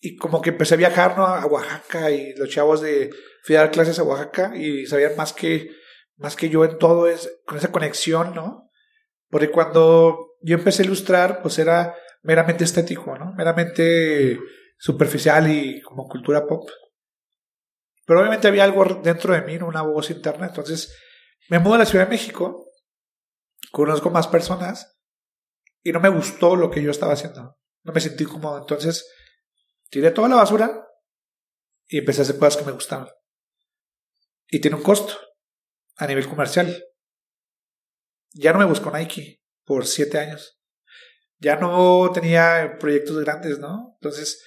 y como que empecé a viajar ¿no? a Oaxaca y los chavos de fui a dar clases a Oaxaca y sabían más que más que yo en todo es con esa conexión, ¿no? Porque cuando yo empecé a ilustrar, pues era meramente estético, ¿no? Meramente superficial y como cultura pop. Pero obviamente había algo dentro de mí, una voz interna. Entonces me mudo a la Ciudad de México, conozco más personas y no me gustó lo que yo estaba haciendo. No me sentí cómodo. Entonces tiré toda la basura y empecé a hacer cosas que me gustaban. Y tiene un costo a nivel comercial. Ya no me buscó Nike por siete años. Ya no tenía proyectos grandes, ¿no? Entonces,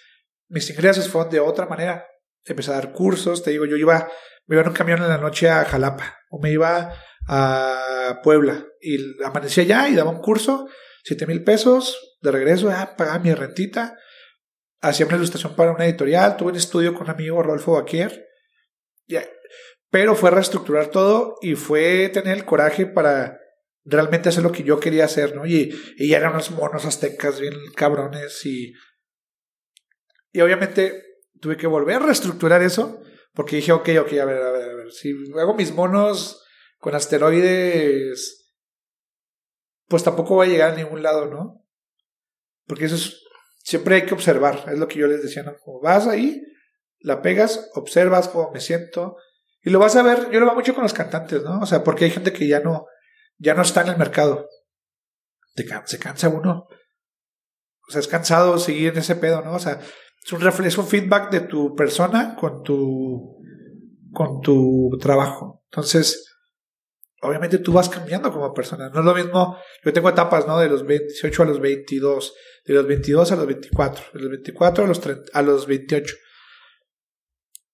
mis ingresos fueron de otra manera. Empecé a dar cursos, te digo, yo iba, me iba en un camión en la noche a Jalapa, o me iba a Puebla, y amanecía allá y daba un curso, siete mil pesos, de regreso, pagaba mi rentita, hacía una ilustración para una editorial, tuve un estudio con amigo, Rodolfo Baquier, pero fue reestructurar todo y fue tener el coraje para realmente hacer lo que yo quería hacer, ¿no? Y, y eran unos monos aztecas bien cabrones y, y obviamente tuve que volver a reestructurar eso porque dije, ok, ok, a ver, a ver, a ver, si hago mis monos con asteroides, pues tampoco voy a llegar a ningún lado, ¿no? Porque eso es, siempre hay que observar, es lo que yo les decía, ¿no? Como vas ahí, la pegas, observas cómo me siento, y lo vas a ver, yo lo veo mucho con los cantantes, ¿no? O sea, porque hay gente que ya no, ya no está en el mercado. se cansa uno. O sea, es cansado seguir en ese pedo, ¿no? O sea, es un, es un feedback de tu persona con tu, con tu trabajo. Entonces, obviamente tú vas cambiando como persona. No es lo mismo, yo tengo etapas, ¿no? De los 18 a los 22, de los 22 a los 24, de los 24 a los, 30, a los 28.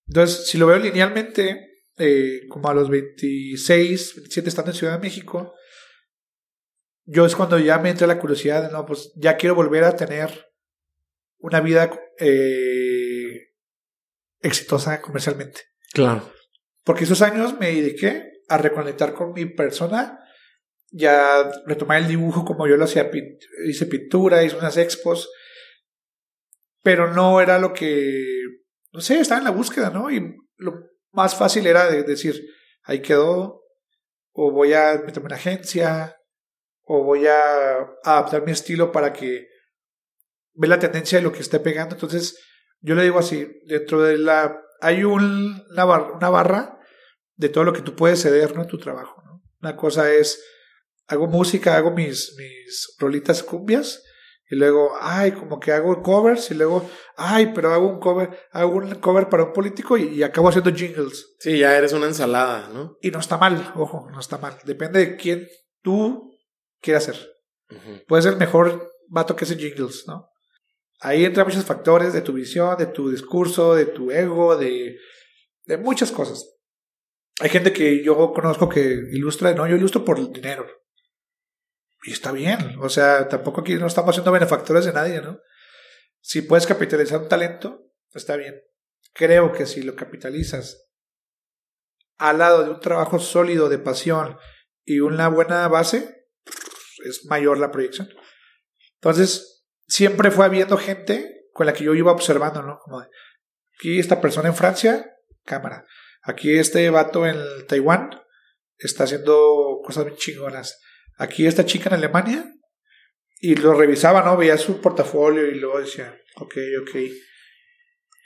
Entonces, si lo veo linealmente, eh, como a los 26, 27 estando en Ciudad de México, yo es cuando ya me entra la curiosidad de, no, pues ya quiero volver a tener una vida eh, exitosa comercialmente. Claro. Porque esos años me dediqué a reconectar con mi persona, ya retomar el dibujo como yo lo hacía, hice pintura, hice unas expos, pero no era lo que, no sé, estaba en la búsqueda, ¿no? Y lo más fácil era de decir, ahí quedó, o voy a meterme en una agencia, o voy a adaptar mi estilo para que ve la tendencia de lo que esté pegando. Entonces, yo le digo así, dentro de la... Hay un, una, una, barra de todo lo que tú puedes ceder ¿no? en tu trabajo. ¿no? Una cosa es, hago música, hago mis, mis rolitas cumbias, y luego, ay, como que hago covers, y luego, ay, pero hago un cover, hago un cover para un político y, acabo haciendo jingles. Sí, ya eres una ensalada, ¿no? Y no está mal, ojo, no está mal. Depende de quién tú quieras ser. Puede ser el mejor vato que hace jingles, ¿no? Ahí entran muchos factores de tu visión, de tu discurso, de tu ego, de, muchas cosas. Hay gente que yo conozco que ilustra, no, yo ilustro por dinero. Y está bien, o sea, tampoco aquí no estamos siendo benefactores de nadie, ¿no? Si puedes capitalizar un talento, está bien. Creo que si lo capitalizas al lado de un trabajo sólido de pasión y una buena base, es mayor la proyección. Entonces, siempre fue habiendo gente con la que yo iba observando, ¿no? Como aquí esta persona en Francia, cámara. Aquí este vato en Taiwán está haciendo cosas bien chingonas aquí esta chica en Alemania y lo revisaba, ¿no? Veía su portafolio y luego decía, ok, ok.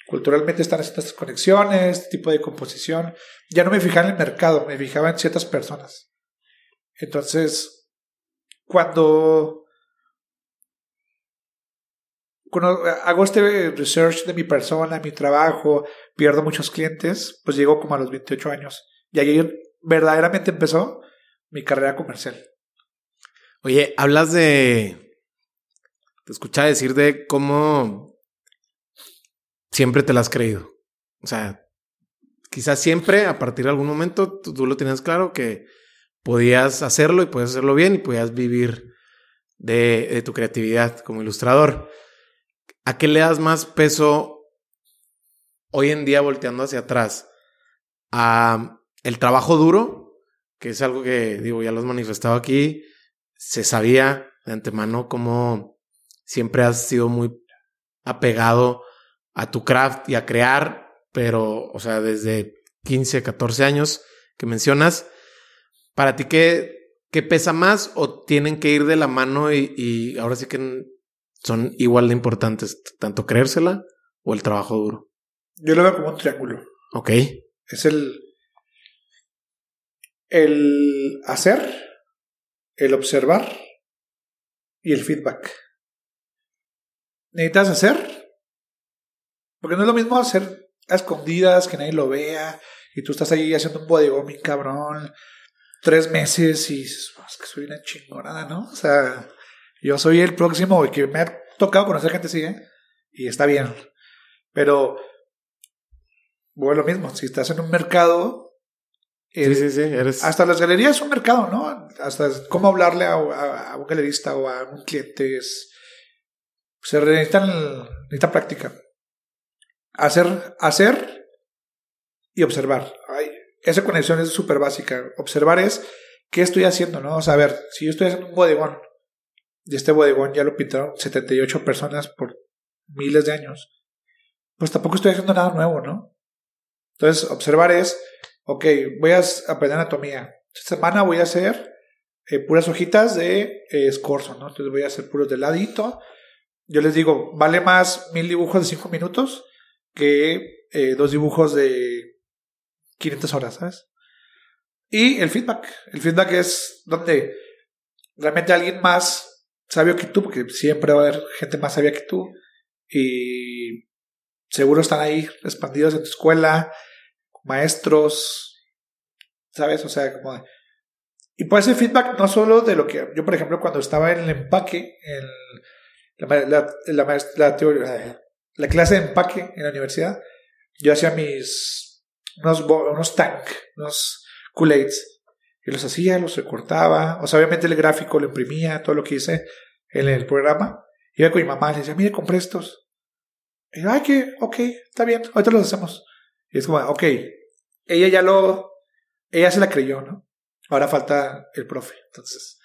Culturalmente están haciendo estas conexiones, este tipo de composición. Ya no me fijaba en el mercado, me fijaba en ciertas personas. Entonces, cuando, cuando hago este research de mi persona, mi trabajo, pierdo muchos clientes, pues llego como a los 28 años. Y ahí verdaderamente empezó mi carrera comercial. Oye, hablas de. Te escuchaba decir de cómo siempre te la has creído. O sea, quizás siempre, a partir de algún momento, tú, lo tenías claro que podías hacerlo y podías hacerlo bien y podías vivir de, de tu creatividad como ilustrador. ¿A qué le das más peso hoy en día volteando hacia atrás? ¿A el trabajo duro? Que es algo que, digo, ya lo has manifestado aquí se sabía de antemano cómo siempre has sido muy apegado a tu craft y a crear, pero, o sea, desde 15, 14 años que mencionas, ¿para ti qué, qué pesa más o tienen que ir de la mano y, y ahora sí que son igual de importantes, tanto creérsela o el trabajo duro? Yo lo veo como un triángulo. Ok. Es el, el hacer, el observar y el feedback. Necesitas hacer, porque no es lo mismo hacer a escondidas, que nadie lo vea, y tú estás ahí haciendo un bodegón, mi cabrón, tres meses y es que soy una chingonada, ¿no? O sea, yo soy el próximo y que me ha tocado conocer gente así, ¿eh? Y está bien. Pero, bueno, lo mismo, si estás en un mercado sí, sí, sí. Eres... Hasta las galerías es un mercado, ¿no? Hasta cómo hablarle a, un galerista o a un cliente es. Se necesitan, necesita práctica. Hacer, hacer y observar. esa conexión es súper básica. Observar es qué estoy haciendo, ¿no? O sea, a ver, si yo estoy haciendo un bodegón y este bodegón ya lo pintaron 78 personas por miles de años, pues tampoco estoy haciendo nada nuevo, ¿no? Entonces, observar es ok, voy a aprender anatomía. Esta semana voy a hacer eh, puras hojitas de eh, escorzo, ¿no? Entonces voy a hacer puros de ladito. Yo les digo, vale más mil dibujos de cinco minutos que eh, dos dibujos de 500 horas, ¿sabes? Y el feedback. El feedback es donde realmente alguien más sabio que tú, porque siempre va a haber gente más sabia que tú, y seguro están ahí expandidos en tu escuela, maestros, ¿sabes? O sea, como... Y puede ser feedback no solo de lo que... Yo, por ejemplo, cuando estaba en el empaque, en la, la, la, la, clase de empaque en la universidad, yo hacía mis, unos, unos tank, unos Kool-Aids, y los hacía, los recortaba, o sea, obviamente el gráfico lo imprimía, todo lo que hice en el programa, iba con mi mamá le decía, mire, compré estos. Y yo, ay, que, ok, está bien, ahorita los hacemos. Y es como, ok, ella ya lo, ella se la creyó, ¿no? Ahora falta el profe. Entonces,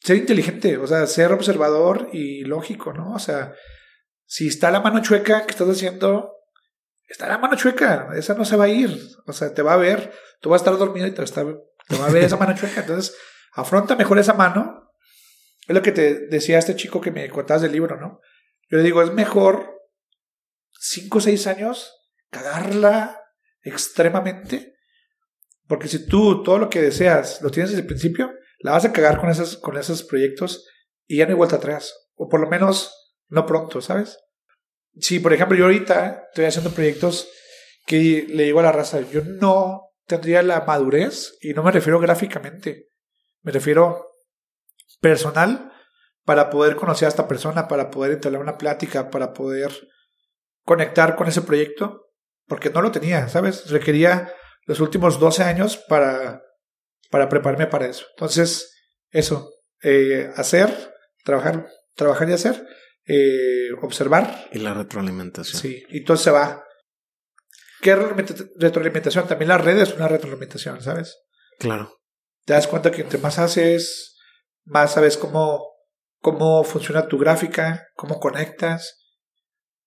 ser inteligente, o sea, ser observador y lógico, ¿no? O sea, si está la mano chueca que estás haciendo, está la mano chueca, esa no se va a ir, o sea, te va a ver, tú vas a estar dormido y te va a, estar- te va a ver esa mano chueca, entonces afronta mejor esa mano. Es lo que te decía este chico que me contabas del libro, ¿no? Yo le digo, es mejor cinco o seis años cagarla extremadamente, porque si tú todo lo que deseas lo tienes desde el principio, la vas a cagar con esos, con esos proyectos y ya no hay vuelta atrás, o por lo menos no pronto, ¿sabes? Si, por ejemplo, yo ahorita estoy haciendo proyectos que le digo a la raza, yo no tendría la madurez, y no me refiero gráficamente, me refiero personal, para poder conocer a esta persona, para poder entablar una plática, para poder conectar con ese proyecto, porque no lo tenía, ¿sabes? Requería los últimos 12 años para, para prepararme para eso. Entonces, eso, eh, hacer, trabajar, trabajar y hacer, eh, observar, Y la retroalimentación. sí, y todo se va. ¿Qué retroalimenta- retroalimentación? También las redes es una retroalimentación, ¿sabes? Claro. te das cuenta que entre más haces, más sabes cómo, cómo funciona tu gráfica, cómo conectas.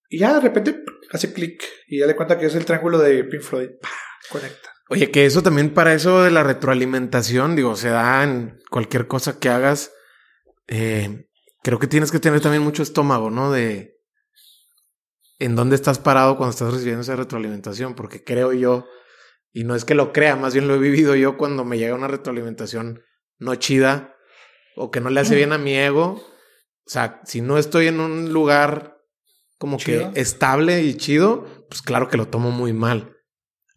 Y ya de repente hace clic y ya le cuenta que es el triángulo de Pink Floyd. ¡Pah! Conecta. Oye, que eso también para eso de la retroalimentación, digo, se da en cualquier cosa que hagas. Eh, creo que tienes que tener también mucho estómago, ¿no? De en dónde estás parado cuando estás recibiendo esa retroalimentación, porque creo yo, y no es que lo crea, más bien lo he vivido yo cuando me llega una retroalimentación no chida o que no le hace bien a mi ego. O sea, si no estoy en un lugar como Chido. que estable y chido, pues claro que lo tomo muy mal.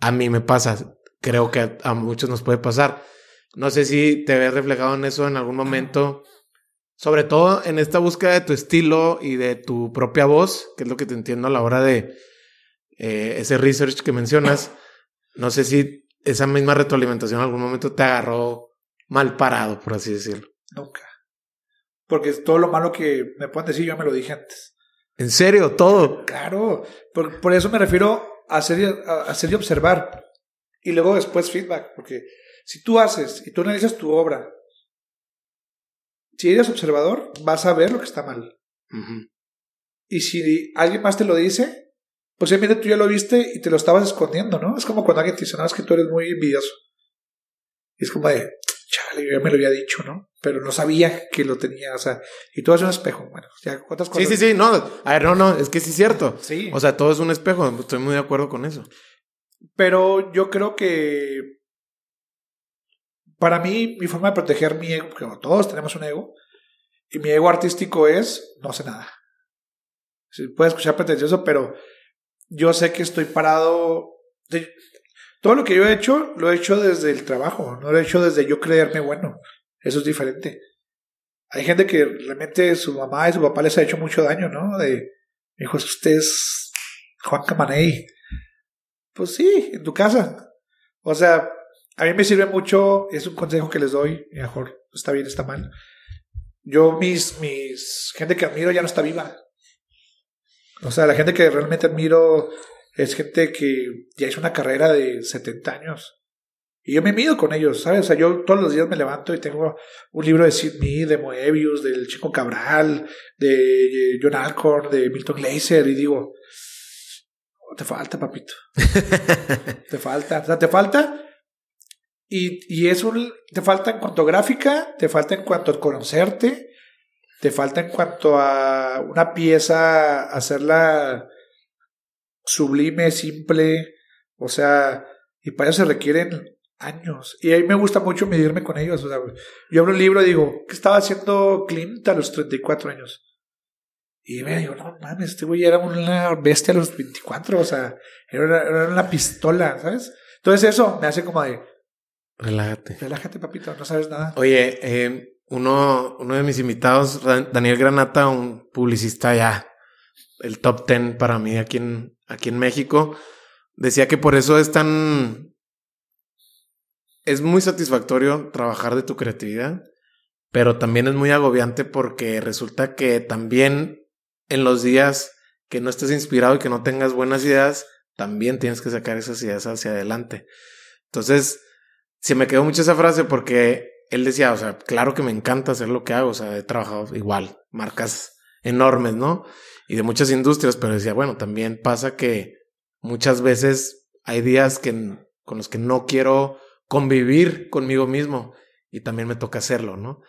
A mí me pasa, creo que a, a muchos nos puede pasar. No sé si te ves reflejado en eso en algún momento, sobre todo en esta búsqueda de tu estilo y de tu propia voz, que es lo que te entiendo a la hora de eh, ese research que mencionas. No sé si esa misma retroalimentación en algún momento te agarró mal parado, por así decirlo. Nunca. Porque todo lo malo que me pueden decir, yo me lo dije antes. En serio, todo. Claro. Por, por eso me refiero a hacer, a hacer y observar. Y luego después feedback. Porque si tú haces y tú analizas tu obra, si eres observador, vas a ver lo que está mal. Ujú. Y si alguien más te lo dice, posiblemente tú ya lo viste y te lo estabas escondiendo, ¿no? Es como cuando alguien te dice, no, es que tú eres muy envidioso. Y es como de, chale, yo ya me lo había dicho, ¿no? Pero no sabía que lo tenía, o sea, y todo es un espejo. Bueno, ya, ¿cuántas Sí, cosas? sí, sí, no. A ver, no, no, es que sí es cierto. Sí. O sea, todo es un espejo. Estoy muy de acuerdo con eso. Pero yo creo que para mí, mi forma de proteger mi ego, porque todos tenemos un ego, y mi ego artístico es no sé nada. Se puede escuchar pretencioso, pero yo sé que estoy parado. todo lo que yo he hecho, lo he hecho desde el trabajo, no lo he hecho desde yo creerme bueno. Eso es diferente. Hay gente que realmente su mamá y su papá les ha hecho mucho daño, ¿no? De, hijo, usted es Juan Camaney. Pues sí, en tu casa. O sea, a mí me sirve mucho, es un consejo que les doy, mejor está bien, está mal. Yo, mis, mis, gente que admiro ya no está viva. O sea, la gente que realmente admiro es gente que ya hizo una carrera de 70 años. Y yo me mido con ellos, ¿sabes? O sea, yo todos los días me levanto y tengo un libro de Sid Mead, de Moebius, del Chico Cabral, de John Alcorn, de Milton Glaser, y digo, "Oh, te falta, papito. te falta. O sea, te falta. Y, y es un. Te falta en cuanto a gráfica, te falta en cuanto a conocerte, te falta en cuanto a una pieza, hacerla sublime, simple. O sea, y para eso se requieren años. Y a mí me gusta mucho medirme con ellos. O sea, yo abro un libro y digo, ¿qué estaba haciendo Clint a los 34 años? Y me digo, no mames, este güey era una bestia a los 24, o sea, era era una pistola, ¿sabes? Entonces eso me hace como de, Relájate. relájate papito, no sabes nada. Oye, eh, uno, uno de mis invitados, Dan- Daniel Granata, un publicista ya el top 10 para mí aquí en, aquí en México. Decía que por eso es tan... Es muy satisfactorio trabajar de tu creatividad, pero también es muy agobiante porque resulta que también en los días que no estés inspirado y que no tengas buenas ideas, también tienes que sacar esas ideas hacia adelante. Entonces, se me quedó mucho esa frase porque él decía, o sea, claro que me encanta hacer lo que hago, o sea, he trabajado igual, marcas enormes, ¿no? Y de muchas industrias, pero decía, bueno, también pasa que muchas veces hay días que, con los que no quiero convivir conmigo mismo y también me toca hacerlo, ¿no?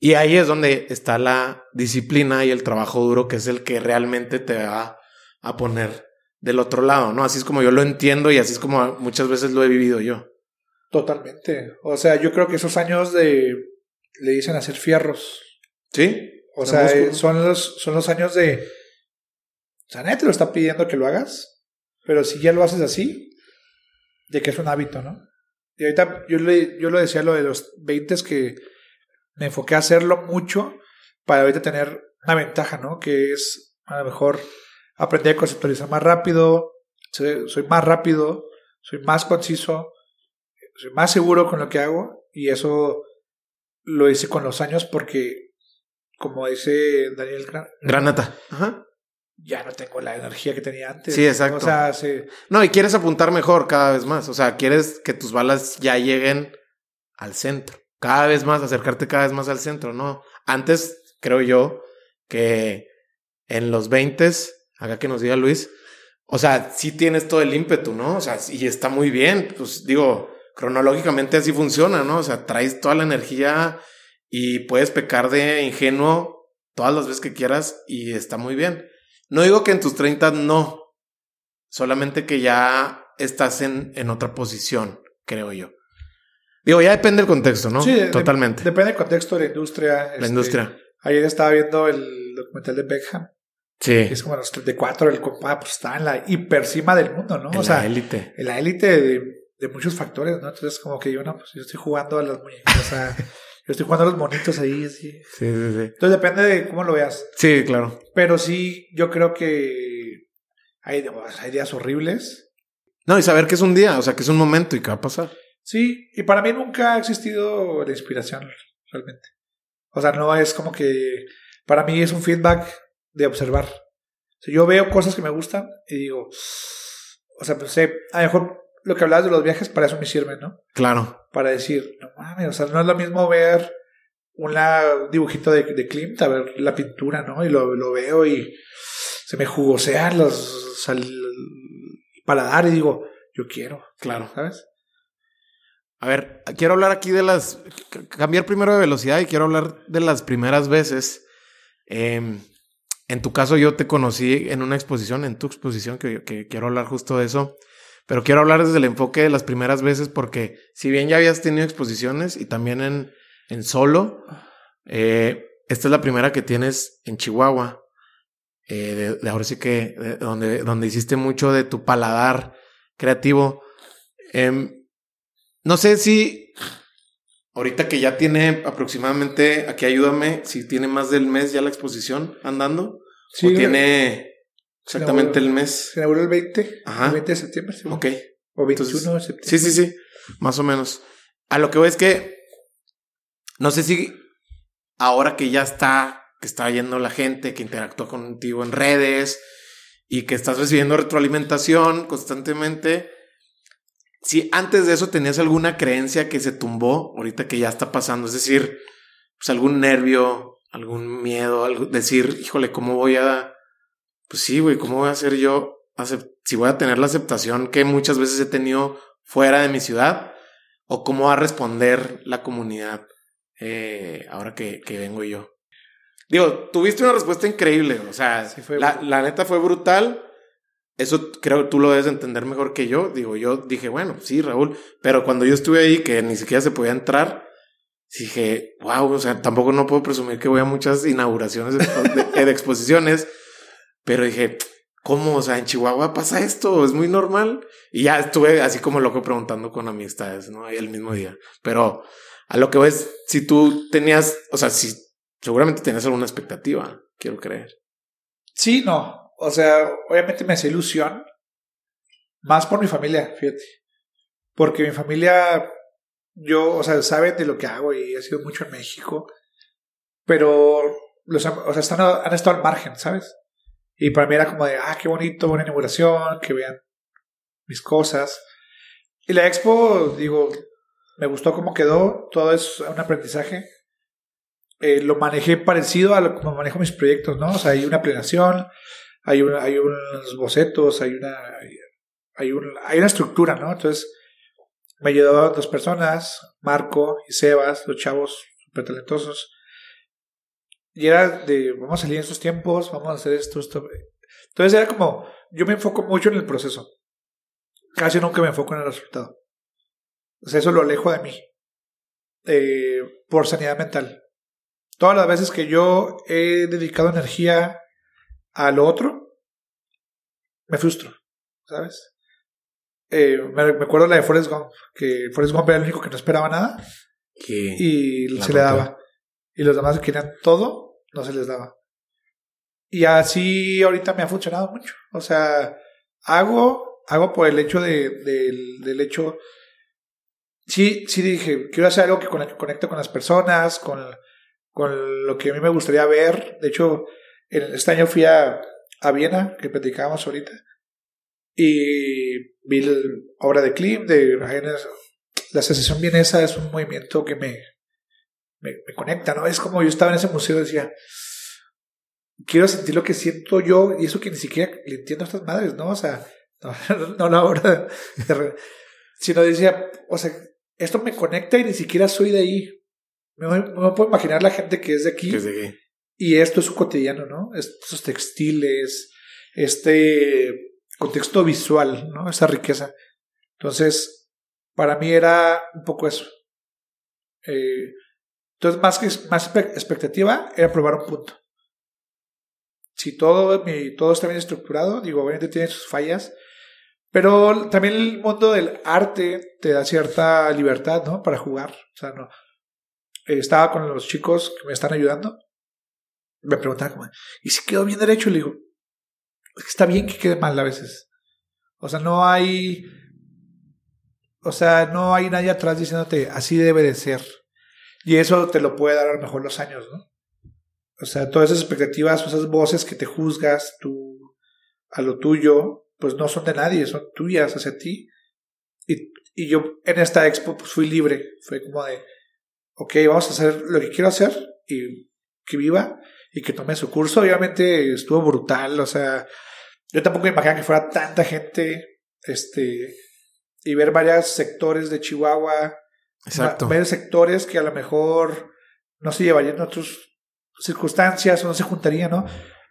Y ahí es donde está la disciplina y el trabajo duro, que es el que realmente te va a poner del otro lado, ¿no? Así es como yo lo entiendo y así es como muchas veces lo he vivido yo. Totalmente. O sea, yo creo que esos años de le dicen hacer fierros. ¿Sí? O sea, eh, son los, son los años de. O sea, nadie te lo está pidiendo que lo hagas. Pero si ya lo haces así, de que es un hábito, ¿no? Y ahorita yo, le, yo lo decía lo de los 20 que me enfoqué a hacerlo mucho para ahorita tener una ventaja, ¿no? Que es a lo mejor aprender a conceptualizar más rápido, soy más rápido, soy más conciso, más seguro con lo que hago y eso lo hice con los años porque, como dice Daniel Granata, Ajá. ya no tengo la energía que tenía antes. Sí, exacto. O sea, No, y quieres apuntar mejor cada vez más. O sea, quieres que tus balas ya lleguen al centro. Cada vez más, acercarte cada vez más al centro, ¿no? Antes, creo yo, que en los 20, acá que nos diga Luis, o sea, sí tienes todo el ímpetu, ¿no? O sea, y está muy bien. Pues digo, cronológicamente así funciona, ¿no? O sea, traes toda la energía y puedes pecar de ingenuo todas las veces que quieras y está muy bien. No digo que en tus 30 no, solamente que ya estás en, en otra posición, creo yo. Digo, ya depende del contexto, ¿no? Sí, totalmente. depende del contexto de la industria. La este, industria. Ayer estaba viendo el documental de Beckham. Sí. Es como los 34, el compa pues, está en la hipercima del mundo, ¿no? En o sea, la élite. En la élite de de muchos factores, ¿no? Entonces, como que yo, no, pues yo estoy jugando a las muñecas, o sea, yo estoy jugando a los monitos ahí, así. Sí, sí, sí. Entonces, depende de cómo lo veas. Sí, claro. Pero sí, yo creo que hay, hay días horribles. No, y saber que es un día, o sea, que es un momento y que va a pasar. Sí, y para mí nunca ha existido la inspiración, realmente. O sea, no es como que. Para mí es un feedback de observar. O sea, yo veo cosas que me gustan y digo. O sea, pues sé, a lo mejor lo que hablabas de los viajes, para eso me sirve, ¿no? Claro. Para decir, no mames, o sea, no es lo mismo ver un dibujito de, de Klimt a ver la pintura, ¿no? Y lo, lo veo y se me jugosean los sal, paladar y digo, yo quiero. Claro. ¿Sabes? A ver, quiero hablar aquí de las. Cambiar primero de velocidad y quiero hablar de las primeras veces. Eh, en tu caso, yo te conocí en una exposición, en tu exposición, que, que quiero hablar justo de eso. Pero quiero hablar desde el enfoque de las primeras veces porque si bien ya habías tenido exposiciones y también en, en solo, eh, esta es la primera que tienes en Chihuahua. Eh, de, ahora sí que donde, donde hiciste mucho de tu paladar creativo. Em, no sé si ahorita que ya tiene aproximadamente, aquí ayúdame, si tiene más del mes ya la exposición andando. Sí, o tiene Exactamente el mes. Se inauguró el 20. Ajá. El 20 de septiembre. ¿sí? Ok. O 21 de septiembre. Sí, sí, sí. Más o menos. A lo que voy es que. No sé si ahora que ya está, que está yendo la gente, que interactúa contigo en redes y que estás recibiendo retroalimentación constantemente. Si antes de eso tenías alguna creencia que se tumbó, ahorita que ya está pasando, es decir, pues algún nervio, algún miedo, algo, decir, híjole, ¿cómo voy a pues sí, güey, ¿cómo voy a hacer yo? Si voy a tener la aceptación que muchas veces he tenido fuera de mi ciudad, o cómo va a responder la comunidad eh, ahora que, que, vengo yo. Digo, tuviste una respuesta increíble, o sea, la, la, neta fue brutal. Eso creo que tú lo debes entender mejor que yo. Digo, yo dije, bueno, sí, Raúl, pero cuando yo estuve ahí, que ni siquiera se podía entrar, dije, wow, o sea, tampoco no puedo presumir que voy a muchas inauguraciones de, de exposiciones. Pero dije, ¿cómo? O sea, en Chihuahua pasa esto, es muy normal. Y ya estuve así como loco preguntando con amistades, ¿no? El mismo día. Pero a lo que ves, si tú tenías, o sea, si seguramente tenías alguna expectativa, quiero creer. Sí, no. O sea, obviamente me hace ilusión. Más por mi familia, fíjate. Porque mi familia, yo, o sea, saben de lo que hago y he sido mucho en México. Pero, los, o sea, están, han estado al margen, ¿sabes? Y para mí era como de, ah, qué bonito, una inauguración, que vean mis cosas. Y la expo, digo, me gustó cómo quedó, todo es un aprendizaje. Eh, lo manejé parecido a lo como manejo mis proyectos, ¿no? O sea, hay una planeación, hay, hay unos bocetos, hay una, hay, hay una estructura, ¿no? Entonces, me ayudaban dos personas, Marco y Sebas, los chavos súper talentosos. Y era de, vamos a salir en estos tiempos, vamos a hacer esto, esto. Entonces era como, yo me enfoco mucho en el proceso. Casi nunca me enfoco en el resultado. O sea, eso lo alejo de mí. Eh, por sanidad mental. Todas las veces que yo he dedicado energía a lo otro, me frustro, ¿sabes? Eh, me, acuerdo la de Forrest Gump, que Forrest Gump era el único que no esperaba nada y se le daba. Y los demás que querían todo, no se les daba. Y así ahorita me ha funcionado mucho. O sea, hago, hago por el hecho de, del hecho sí, sí dije, quiero hacer algo que conecte con las personas, con, con lo que a mí me gustaría ver. De hecho, este año fui a, a Viena, que platicábamos ahorita, y vi la obra de Klim, de la asociación vienesa es un movimiento que me, me, conecta, ¿no? Es como yo estaba en ese museo y decía, quiero sentir lo que siento yo, y eso que ni siquiera le entiendo a estas madres, ¿no? O sea, no, no la obra, sino decía, o sea, esto me conecta y ni siquiera soy de ahí. No me, puedo imaginar la gente que es de aquí. Y esto es su cotidiano, ¿no? Estos textiles, este contexto visual, ¿no? Esa riqueza. Entonces, para mí era un poco eso. Eh, entonces, más que más expectativa, era probar un punto. Si todo, mi, todo está bien estructurado, digo, obviamente tiene sus fallas, pero también el mundo del arte te da cierta libertad, ¿no? Para jugar. O sea, no. estaba con los chicos que me están ayudando. Me preguntaban como, ¿y si quedó bien derecho? Y le digo, está bien que quede mal a veces. O sea, no hay. O sea, no hay nadie atrás diciéndote, así debe de ser. Y eso te lo puede dar a lo mejor los años, ¿no? O sea, todas esas expectativas, esas voces que te juzgas tú a lo tuyo, pues no son de nadie, son tuyas hacia ti. Y, y yo en esta expo pues fui libre, fue como de, ok, vamos a hacer lo que quiero hacer y que viva y que tome su curso. Obviamente estuvo brutal, o sea, yo tampoco me imaginaba que fuera tanta gente, este, y ver varios sectores de Chihuahua, Exacto. ver sectores que a lo mejor no se llevarían en otras circunstancias o no se juntarían, ¿no?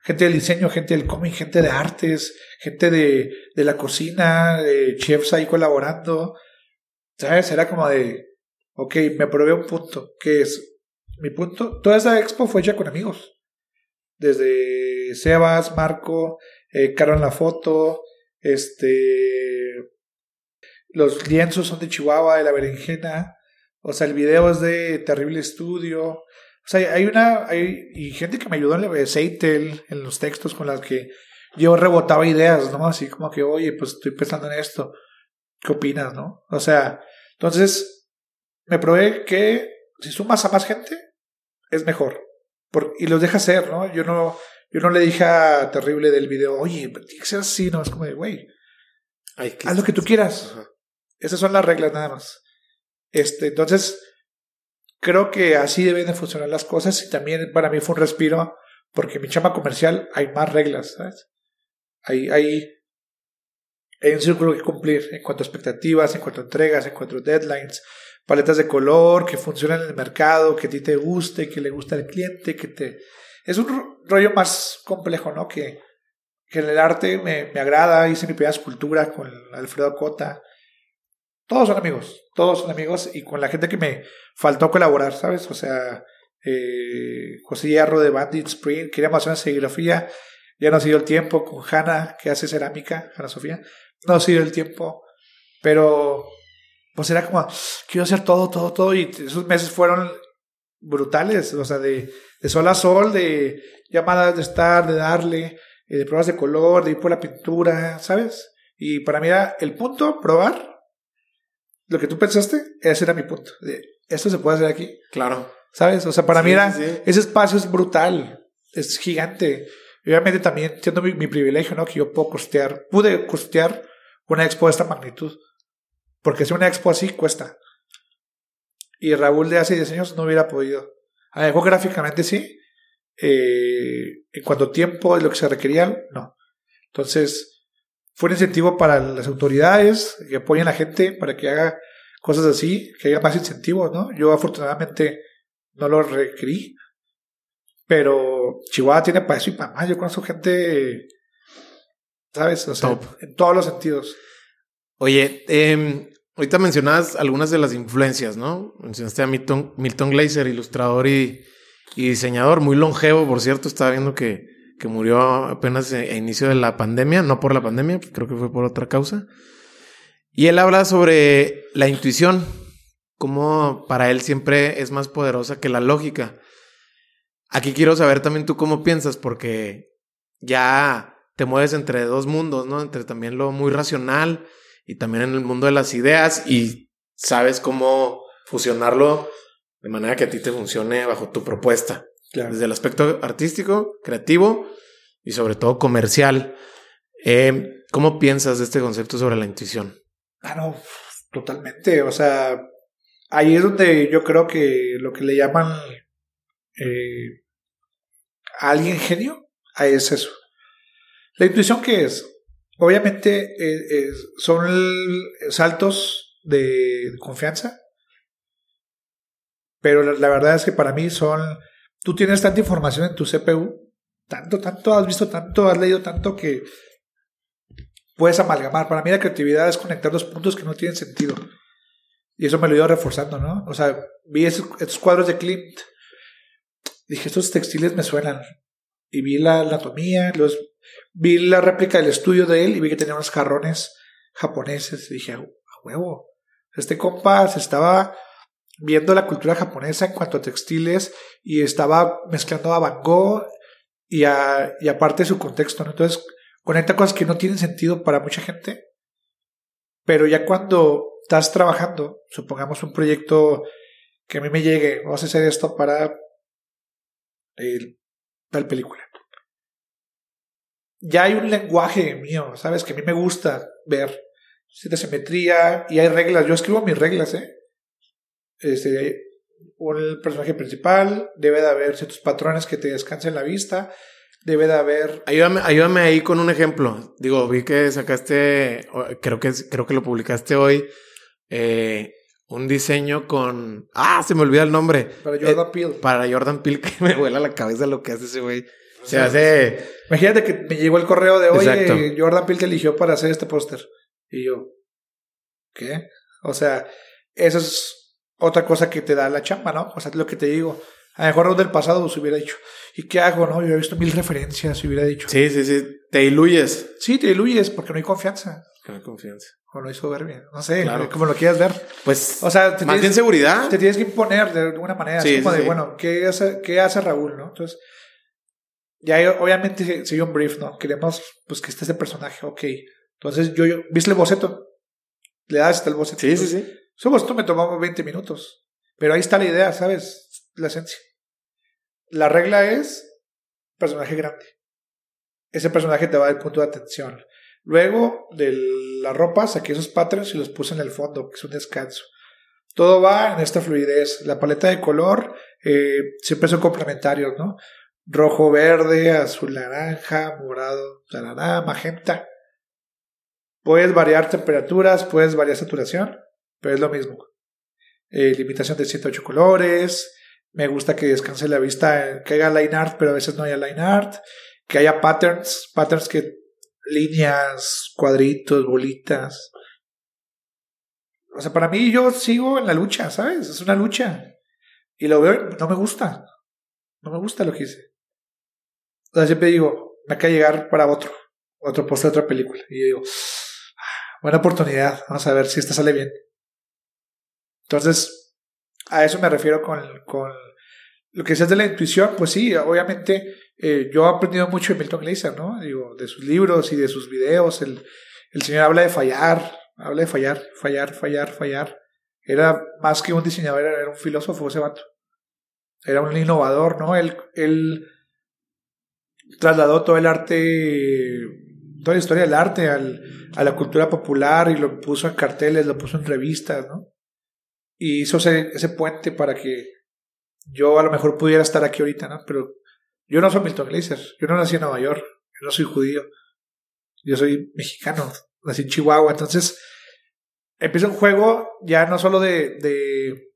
gente del diseño, gente del cómic, gente de artes, gente de, de la cocina, de chefs ahí colaborando. ¿Sabes? Era como de, ok, me probé un punto, que es mi punto. Toda esa expo fue hecha con amigos. Desde Sebas, Marco, eh, Caro en la foto, este. Los lienzos son de Chihuahua, de la berenjena. O sea, el video es de Terrible Estudio. O sea, hay una, hay y gente que me ayudó en Seitel, en los textos con las que yo rebotaba ideas, ¿no? Así como que, oye, pues estoy pensando en esto. ¿Qué opinas, no? O sea, entonces me probé que si sumas a más gente, es mejor. y los deja ser, ¿no? Yo no, yo no le dije a Terrible del video, oye, tiene que ser así, no, es como de, güey, haz lo que tú quieras. Esas son las reglas nada más. Este, entonces, creo que así deben de funcionar las cosas y también para mí fue un respiro porque en mi chama comercial hay más reglas, ¿sabes? Hay, hay, hay un círculo que cumplir en cuanto a expectativas, en cuanto a entregas, en cuanto a deadlines, paletas de color que funcionan en el mercado, que a ti te guste, que le gusta al cliente, que te... Es un rollo más complejo, ¿no? Que, que en el arte me, me agrada, hice mi primera escultura con Alfredo Cota, todos son amigos, todos son amigos y con la gente que me faltó colaborar, ¿sabes? O sea, eh, José Hierro de Bandit Spring, queríamos hacer una serigrafía, ya no ha sido el tiempo, con Hanna, que hace cerámica, Hanna Sofía, no ha sido el tiempo, pero pues era como, quiero hacer todo, todo, todo, y esos meses fueron brutales, o sea, de, de sol a sol, de llamadas de estar, de darle, eh, de pruebas de color, de ir por la pintura, ¿sabes? Y para mí era el punto, probar. Lo que tú pensaste, ese era mi punto. De, esto se puede hacer aquí. Claro. ¿Sabes? O sea, para Sí, mí era, sí, ese espacio es brutal, es gigante. Obviamente también siendo mi, mi privilegio, ¿no? Que yo puedo costear, pude costear una expo de esta magnitud. Porque si una expo así cuesta. Y Raúl de hace 10 años no hubiera podido. A lo mejor gráficamente sí. Eh, en cuanto a tiempo, lo que se requería, no. Entonces, fue un incentivo para las autoridades que apoyen a la gente para que haga cosas así, que haya más incentivos, ¿no? Yo afortunadamente no lo requerí, pero Chihuahua tiene para eso y para más. Yo conozco gente, ¿sabes? O sea, Top. en todos los sentidos. Oye, eh, ahorita mencionabas algunas de las influencias, ¿no? Mencionaste a Milton, Milton Glaser, ilustrador y, y diseñador, muy longevo, por cierto. Estaba viendo que, que murió apenas a inicio de la pandemia, no por la pandemia, creo que fue por otra causa. Y él habla sobre la intuición, cómo para él siempre es más poderosa que la lógica. Aquí quiero saber también tú cómo piensas, porque ya te mueves entre dos mundos, ¿no? Entre también lo muy racional y también en el mundo de las ideas y sabes cómo fusionarlo de manera que a ti te funcione bajo tu propuesta. Claro. Desde el aspecto artístico, creativo y sobre todo comercial. Eh, ¿Cómo piensas de este concepto sobre la intuición? Ah, no, totalmente. O sea, ahí es donde yo creo que lo que le llaman eh, a alguien genio, ahí es eso. La intuición, ¿qué es? Obviamente eh, son saltos de confianza, pero la, la verdad es que para mí son, tú tienes tanta información en tu CPU, tanto, tanto, has visto tanto, has leído tanto que puedes amalgamar. Para mí la creatividad es conectar dos puntos que no tienen sentido. Y eso me lo ido reforzando, ¿no? O sea, vi esos, estos cuadros de Klimt. Dije, estos textiles me suenan. Y vi la anatomía, los, vi la réplica del estudio de él y vi que tenía unos jarrones japoneses. Dije, a huevo. Este compa se estaba viendo la cultura japonesa en cuanto a textiles y estaba mezclando a Van Gogh y, a, y aparte su contexto, ¿no? Entonces, conecta cosas que no tienen sentido para mucha gente, pero ya cuando estás trabajando, supongamos un proyecto que a mí me llegue, vamos a hacer esto para el, tal película. Ya hay un lenguaje mío, ¿sabes? Que a mí me gusta ver. Cierta simetría y hay reglas. Yo escribo mis reglas, ¿eh? Este, un personaje principal, debe de haber ciertos patrones que te descansen la vista, debe de haber Ayúdame, ayúdame ahí con un ejemplo. Digo, vi que sacaste, o- creo que, creo que lo publicaste hoy, eh, un diseño con... Ah, se me olvida el nombre. para Eh, Jordan Peele. para Jordan Peele, que me vuela la cabeza lo que hace ese güey. Se hace... Imagínate que me llegó el correo de oye, Exacto. Jordan Peele te eligió para hacer este póster. Y yo, ¿qué? O sea, eso es otra cosa que te da la chamba, ¿no? O sea, lo que te digo. A lo mejor del pasado se hubiera dicho, ¿y qué hago, no? Yo he visto mil referencias y hubiera dicho, Sí, sí, sí. Te diluyes. sí, te diluyes porque no hay confianza no hay confianza. o no hay soberbia. No sé, Claro. como lo quieras ver. Pues, O sea, te más bien tienes, seguridad. te tienes que imponer de alguna manera. Sí, como sí, de, sí. bueno, ¿qué hace, ¿qué hace Raúl, no? Entonces, ya obviamente se- se dio un brief, ¿no? Queremos, pues, que esté ese personaje, ok. Entonces, yo, yo ¿viste el boceto? Le das hasta el boceto. Sí, sí, sí. Su boceto me tomó 20 minutos. Pero ahí está la idea, ¿sabes? La esencia. La regla es personaje grande. Ese personaje te va a dar punto de atención. Luego de la ropa saqué esos patterns y los puse en el fondo, que es un descanso. Todo va en esta fluidez. La paleta de color eh, siempre son complementarios, ¿no? Rojo, verde, azul, naranja, morado, tarará, magenta. Puedes variar temperaturas, puedes variar saturación, pero es lo mismo. Eh, limitación de 108 colores. Me gusta que descanse la vista, que haya line art, pero a veces no haya line art. Que haya patterns, patterns que líneas, cuadritos, bolitas. O sea, para mí yo sigo en la lucha, ¿sabes? Es una lucha. Y lo veo, no me gusta. No me gusta lo que hice. O sea, siempre digo, me acaba de llegar para otro, otro post de otra película. Y yo digo, "Ah, buena oportunidad, vamos a ver si esta sale bien. Entonces, a eso me refiero con, con lo que decías de la intuición, pues sí, obviamente eh, yo he aprendido mucho de Milton Glaser, ¿no? Digo, de sus libros y de sus videos. El, el señor habla de fallar, habla de fallar, fallar, fallar, fallar. Era más que un diseñador, era un filósofo ese vato. Era un innovador, ¿no? Él, él trasladó todo el arte, toda la historia del arte al, a la cultura popular y lo puso en carteles, lo puso en revistas, ¿no? Y hizo ese, ese puente para que yo a lo mejor pudiera estar aquí ahorita, ¿no? Pero yo no soy Milton Glaser, yo no nací en Nueva York, yo no soy judío, yo soy mexicano, nací en Chihuahua, entonces empieza un juego ya no solo de, de,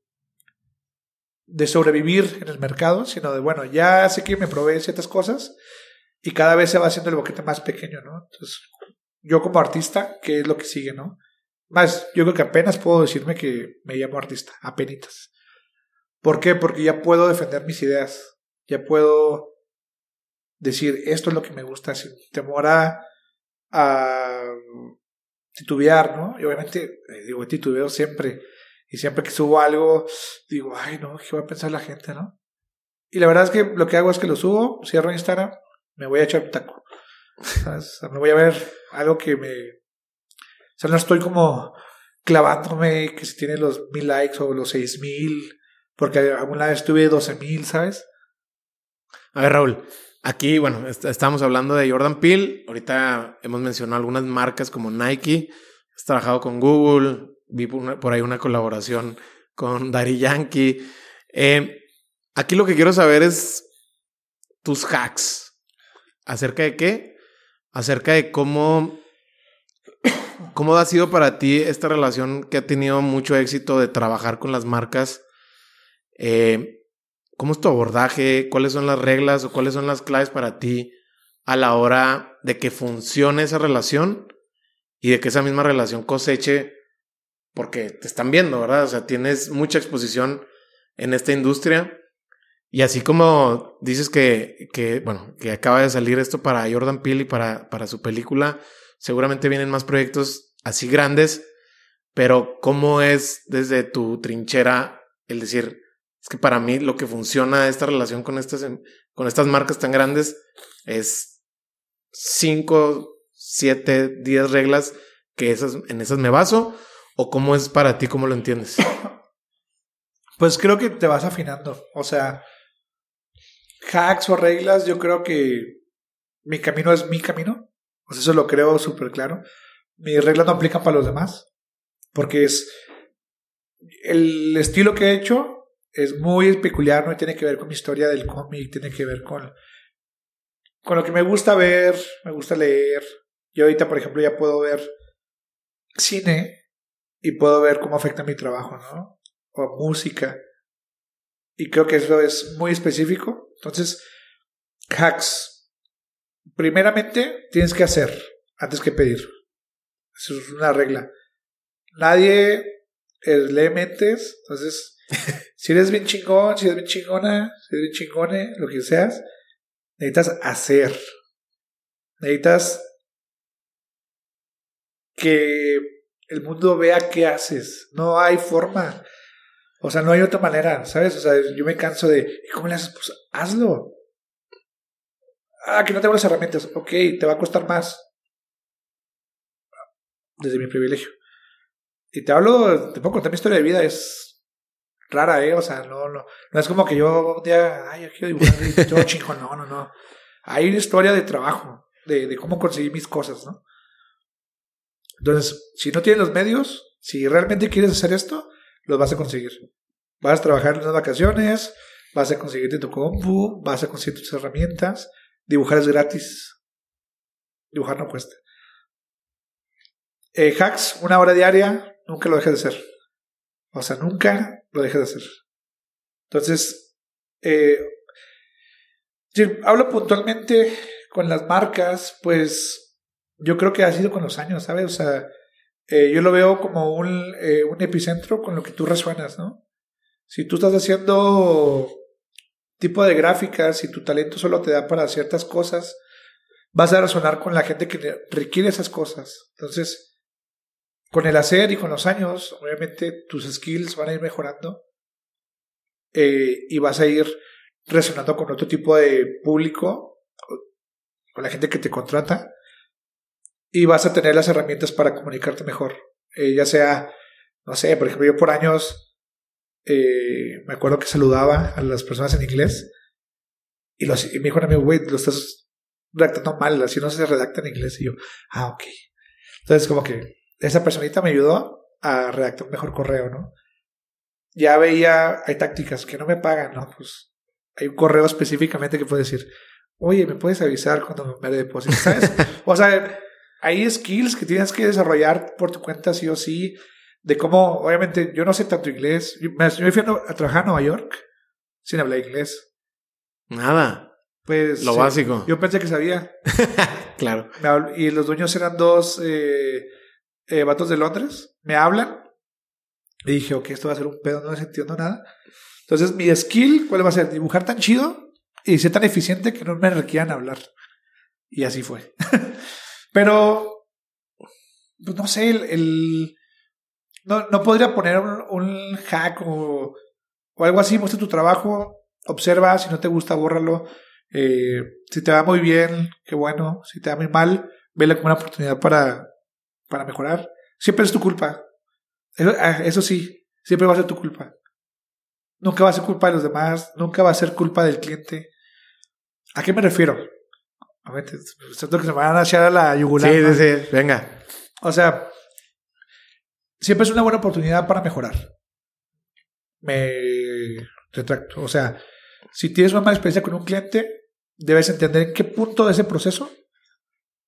de sobrevivir en el mercado, sino de, bueno, ya sé que me provee ciertas cosas y cada vez se va haciendo el boquete más pequeño, ¿no? Entonces, yo como artista, ¿qué es lo que sigue, no? Más, yo creo que apenas puedo decirme que me llamo artista, apenas. ¿Por qué? Porque ya puedo defender mis ideas, ya puedo decir esto es lo que me gusta sin temor a, a titubear, ¿no? Y obviamente, eh, digo, titubeo siempre. Y siempre que subo algo, digo, ay, no, ¿qué va a pensar la gente, no? Y la verdad es que lo que hago es que lo subo, cierro Instagram, me voy a echar un taco. me voy a ver algo que me. Sea, no estoy como clavándome que si tiene los mil likes o los seis mil, porque alguna vez tuve doce mil, ¿sabes? A ver, Raúl, Aquí, bueno, estamos hablando de Jordan Peele. Ahorita hemos mencionado algunas marcas como Nike. Has trabajado con Google. Vi por, ahí una colaboración con Daddy Yankee. Eh, aquí lo que quiero saber es tus hacks. ¿Acerca de qué? Acerca de cómo, cómo ha sido para ti esta relación que ha tenido mucho éxito de trabajar con las marcas. Eh, ¿Cómo es tu abordaje? ¿Cuáles son las reglas o cuáles son las claves para ti a la hora de que funcione esa relación y de que esa misma relación coseche? Porque te están viendo, ¿verdad? O sea, tienes mucha exposición en esta industria. Y así como dices que, que, bueno, que acaba de salir esto para Jordan Peele y para, para su película, seguramente vienen más proyectos así grandes, pero ¿cómo es desde tu trinchera el decir, es que para mí lo que funciona esta relación con estas, con estas marcas tan grandes es 5, 7, 10 reglas que esas, en esas me baso. ¿O cómo es para ti? ¿Cómo lo entiendes? Pues creo que te vas afinando. O sea, hacks o reglas, yo creo que mi camino es mi camino. Pues eso lo creo súper claro. Mis reglas no aplican para los demás. Porque es el estilo que he hecho es muy peculiar, no tiene que ver con mi historia del cómic, tiene que ver con, con lo que me gusta ver, me gusta leer. Yo ahorita, por ejemplo, ya puedo ver cine y puedo ver cómo afecta mi trabajo, ¿no? O música. Y creo que eso es muy específico. Entonces, hacks. Primeramente, tienes que hacer antes que pedir. Eso es una regla. Nadie lee mentes, entonces si eres bien chingón, si eres bien chingona, si eres bien chingone, lo que seas, necesitas hacer. Necesitas que el mundo vea qué haces. No hay forma. O sea, no hay otra manera, ¿sabes? O sea, yo me canso de, ¿cómo le haces? Pues hazlo. Ah, que no tengo las herramientas. Ok, te va a costar más. Desde mi privilegio. Y te hablo, te puedo contar mi historia de vida, es rara, ¿eh? O sea, no, no, no es como que yo un día, ay, yo quiero dibujar y todo chico, no, no, no. Hay una historia de trabajo, de, de cómo conseguir mis cosas, ¿no? Entonces, si no tienes los medios, si realmente quieres hacer esto, los vas a conseguir. Vas a trabajar en las vacaciones, vas a conseguirte tu compu, vas a conseguir tus herramientas. Dibujar es gratis. Dibujar no cuesta. Eh, hacks, una hora diaria, nunca lo dejes de hacer. O sea, nunca lo dejes de hacer. Entonces, eh, si hablo puntualmente con las marcas, pues yo creo que ha sido con los años, ¿sabes? O sea, eh, yo lo veo como un, un epicentro con lo que tú resuenas, ¿no? Si tú estás haciendo tipo de gráficas y tu talento solo te da para ciertas cosas, vas a resonar con la gente que requiere esas cosas. Entonces, con el hacer y con los años, obviamente tus skills van a ir mejorando eh, y vas a ir resonando con otro tipo de público con la gente que te contrata y vas a tener las herramientas para comunicarte mejor. Eh, ya sea, no sé, por ejemplo, yo por años eh, me acuerdo que saludaba a las personas en inglés y, los, y me dijo un amigo, güey, lo estás redactando mal, así no se redacta en inglés. Y yo, ah, ok. Entonces, como que esa personita me ayudó a redactar un mejor correo, ¿no? Ya veía, hay tácticas que no me pagan, ¿no? Pues hay un correo específicamente que puede decir, oye, ¿me puedes avisar cuando me depósito? ¿Sabes? o sea, hay skills que tienes que desarrollar por tu cuenta sí o sí, de cómo, obviamente, yo no sé tanto inglés. Yo me, fui a, trabajar a Nueva York sin hablar inglés. Nada. Pues. Lo básico. Yo pensé que sabía. claro. y los dueños eran dos eh, eh, vatos de Londres. Me hablan. Y dije, ok, esto va a ser un pedo, no entiendo nada. Entonces, mi skill, ¿cuál va a ser? Dibujar tan chido y ser tan eficiente que no me requieran hablar. Y así fue. Pero, pues no sé, el, no, no, podría poner un, hack o, o, algo así. Muestra tu trabajo, observa, si no te gusta, bórralo. Eh, si te va muy bien, qué bueno. Si te va muy mal, vela como una oportunidad para, para mejorar. Siempre es tu culpa. Eso, ah, eso sí, siempre va a ser tu culpa. Nunca va a ser culpa de los demás, nunca va a ser culpa del cliente. ¿A qué me refiero? A ver, siento que se me van a echar a la yugular. Sí, sí, sí, venga. O sea, siempre es una buena oportunidad para mejorar. Me retracto. O sea, si tienes una mala experiencia con un cliente, debes entender en qué punto de ese proceso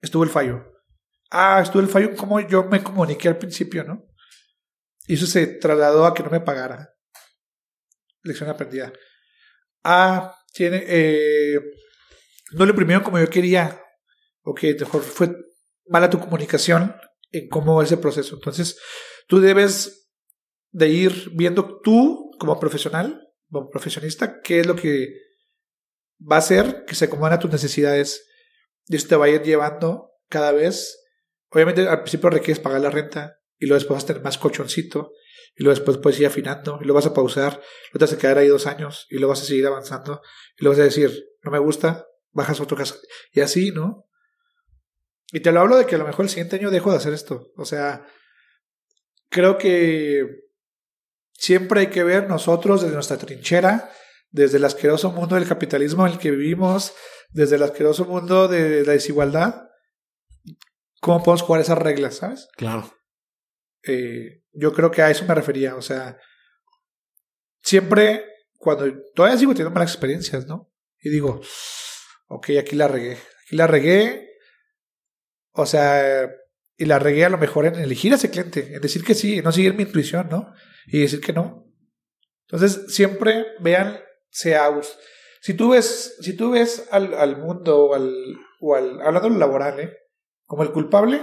estuvo el fallo. Ah, estuvo el fallo en cómo yo me comuniqué al principio, ¿no? Y eso se trasladó a que no me pagara. Lección aprendida. Ah, tiene, eh, no lo imprimieron como yo quería, o que mejor fue mala tu comunicación en cómo es el proceso. Entonces, tú debes de ir viendo tú como profesional, como profesionista, qué es lo que va a hacer que se acomoden a tus necesidades y eso te va a ir llevando cada vez. Obviamente al principio requieres pagar la renta y luego después vas a tener más colchoncito y luego después puedes ir afinando y lo vas a pausar, lo te vas a quedar ahí dos años y lo vas a seguir avanzando y lo vas a decir, no me gusta, bajas otro caso. Y así, ¿no? Y te lo hablo de que a lo mejor el siguiente año dejo de hacer esto. O sea, creo que siempre hay que ver nosotros desde nuestra trinchera, desde el asqueroso mundo del capitalismo en el que vivimos, desde el asqueroso mundo de la desigualdad, cómo podemos jugar esas reglas, ¿sabes? Claro. Eh, yo creo que a eso me refería. O sea, siempre, cuando todavía sigo teniendo malas experiencias, ¿no? Y digo, ok, aquí la regué. Aquí la regué. O sea, y la regué a lo mejor en elegir a ese cliente, en decir que sí, no seguir mi intuición, ¿no? Y decir que no. Entonces, siempre vean, sea si tú ves, si tú ves al, al mundo o al, o al, hablando de lo laboral, ¿eh? como el culpable,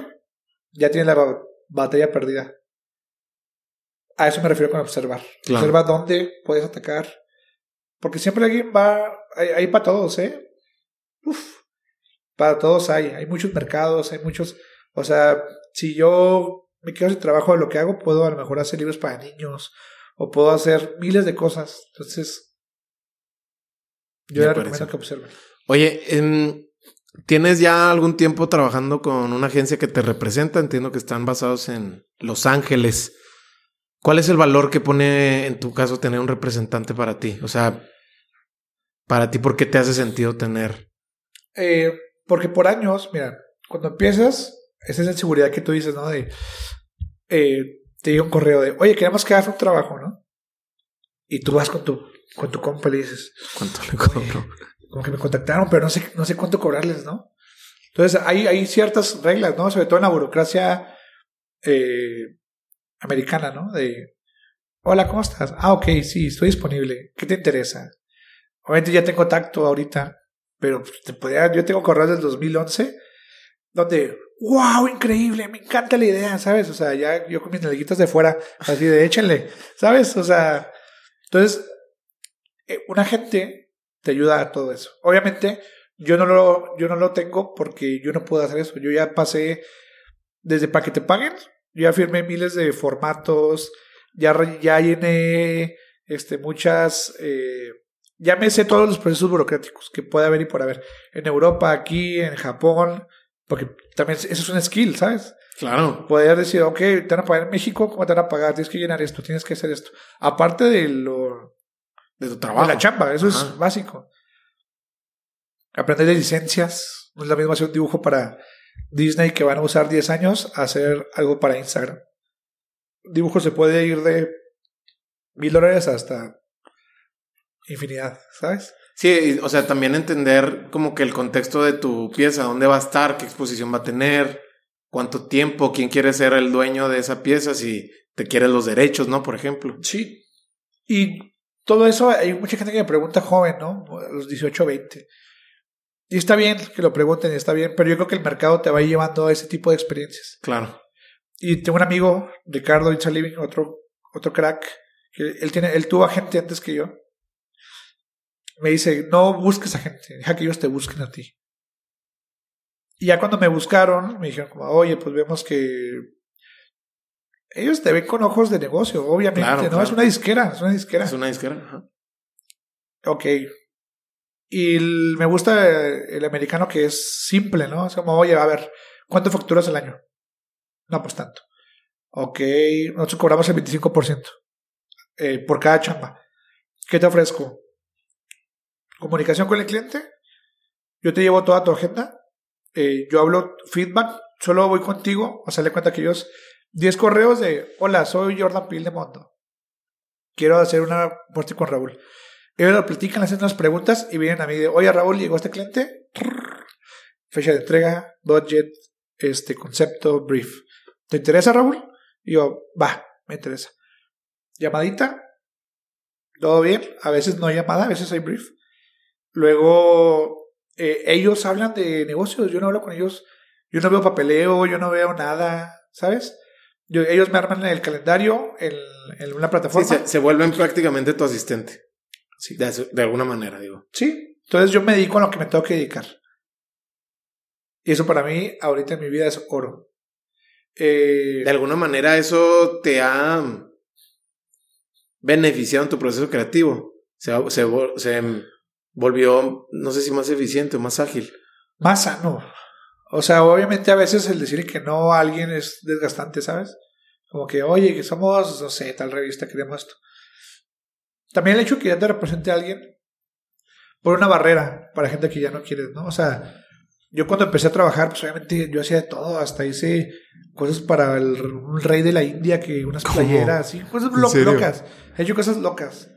ya tiene la batalla perdida. A eso me refiero con observar. Observa dónde puedes atacar. Porque siempre alguien va, hay, hay para todos, ¿eh? Uf, para todos hay, hay muchos mercados, hay muchos, o sea, si yo me quedo sin trabajo de lo que hago, puedo a lo mejor hacer libros para niños o puedo hacer miles de cosas. Entonces, yo le recomiendo que observen. Oye, ¿tienes ya algún tiempo trabajando con una agencia que te representa? Entiendo que están basados en Los Ángeles. ¿Cuál es el valor que pone en tu caso tener un representante para ti? O sea, para ti, ¿por qué te hace sentido tener eh, porque por años, mira, cuando empiezas, esa es la seguridad que tú dices, ¿no? De, eh, te llega un correo de, oye, queremos que hagas un trabajo, ¿no? Y tú vas con tu, con tu compa y le dices, ¿cuánto le cobro? Como que me contactaron, pero no sé, no sé cuánto cobrarles, ¿no? Entonces, hay, hay ciertas reglas, ¿no? Sobre todo en la burocracia eh, americana, ¿no? De, hola, ¿cómo estás? Ah, ok, sí, estoy disponible. ¿Qué te interesa? Obviamente ya tengo tacto ahorita pero pues, te podía, yo tengo correos del 2011 donde, wow, increíble, me encanta la idea, ¿sabes? O sea, ya yo con mis nalguitas de fuera, así de échenle, ¿sabes? O sea, entonces, eh, una gente te ayuda a todo eso. Obviamente, yo no lo, yo no lo tengo porque yo no puedo hacer eso. Yo ya pasé desde para que te paguen, ya firmé miles de formatos, ya, ya llené este, muchas... Eh, ya me sé todos los procesos burocráticos que puede haber y por haber. En Europa, aquí, en Japón, porque también eso es un skill, ¿sabes? Claro. Poder decir, ok, te van a pagar en México, ¿cómo te van a pagar? Tienes que llenar esto, tienes que hacer esto. Aparte de lo... De tu trabajo. De la chamba, eso Ajá. es básico. Aprender de licencias. No es lo mismo hacer un dibujo para Disney que van a usar 10 años a hacer algo para Instagram. Un dibujo se puede ir de mil dólares hasta infinidad, ¿sabes? Sí, o sea, también entender como que el contexto de tu pieza, dónde va a estar, qué exposición va a tener, cuánto tiempo, quién quiere ser el dueño de esa pieza, si te quieres los derechos, ¿no? Por ejemplo. Sí. Y todo eso, hay mucha gente que me pregunta joven, ¿no? A los 18, 20. Y está bien que lo pregunten, está bien, pero yo creo que el mercado te va a ir llevando a ese tipo de experiencias. Claro. Y tengo un amigo, Ricardo Living, otro, otro crack, que él, tiene, él tuvo a gente antes que yo. Me dice, no busques a gente, deja que ellos te busquen a ti. Y ya cuando me buscaron, me dijeron como, oye, pues vemos que ellos te ven con ojos de negocio, obviamente, Claro, ¿no? claro. Es una disquera, es una disquera. Es una disquera. Ajá. Ok. Y el- me gusta el americano que es simple, ¿no? Es como, oye, a ver, ¿cuánto facturas al año? No, pues tanto. Ok, nosotros cobramos el 25% eh, por cada chamba. ¿Qué te ofrezco? Comunicación con el cliente. Yo te llevo toda tu agenda. Eh, yo hablo feedback. Solo voy contigo. O sea, le cuenta que ellos 10 correos de, hola, soy Jordan Pil de Mondo. Quiero hacer una posting con Raúl. Ellos lo platican, hacen unas preguntas y vienen a mí de, oye Raúl, llegó este cliente, fecha de entrega, budget, este concepto, brief. ¿Te interesa Raúl? Y yo, va, me interesa. Llamadita, todo bien, a veces no hay llamada, a veces hay brief. Luego, eh, ellos hablan de negocios, yo no hablo con ellos, yo no veo papeleo, yo no veo nada, ¿sabes? Yo- ellos me arman el calendario en, en una Sí, plataforma. se, se vuelven prácticamente tu asistente. Sí. De, alguna manera, digo. Sí, entonces yo me dedico a lo que me tengo que dedicar. Y eso para mí, ahorita en mi vida es oro. Eh, De alguna manera eso te ha beneficiado en tu proceso creativo. Se, se, se volvió, no sé si más eficiente o más ágil. más sano. O sea, obviamente a veces el decir que no a alguien es desgastante, ¿sabes? Como que, oye, que somos, no sé, tal revista, queremos esto. También el hecho que ya te represente a alguien por una barrera para gente que ya no quieres, ¿no? O sea, yo cuando empecé a trabajar, pues obviamente yo hacía de todo, hasta hice cosas para el un rey de la India, que unas ¿Cómo? playeras, así, cosas locas. He hecho cosas locas,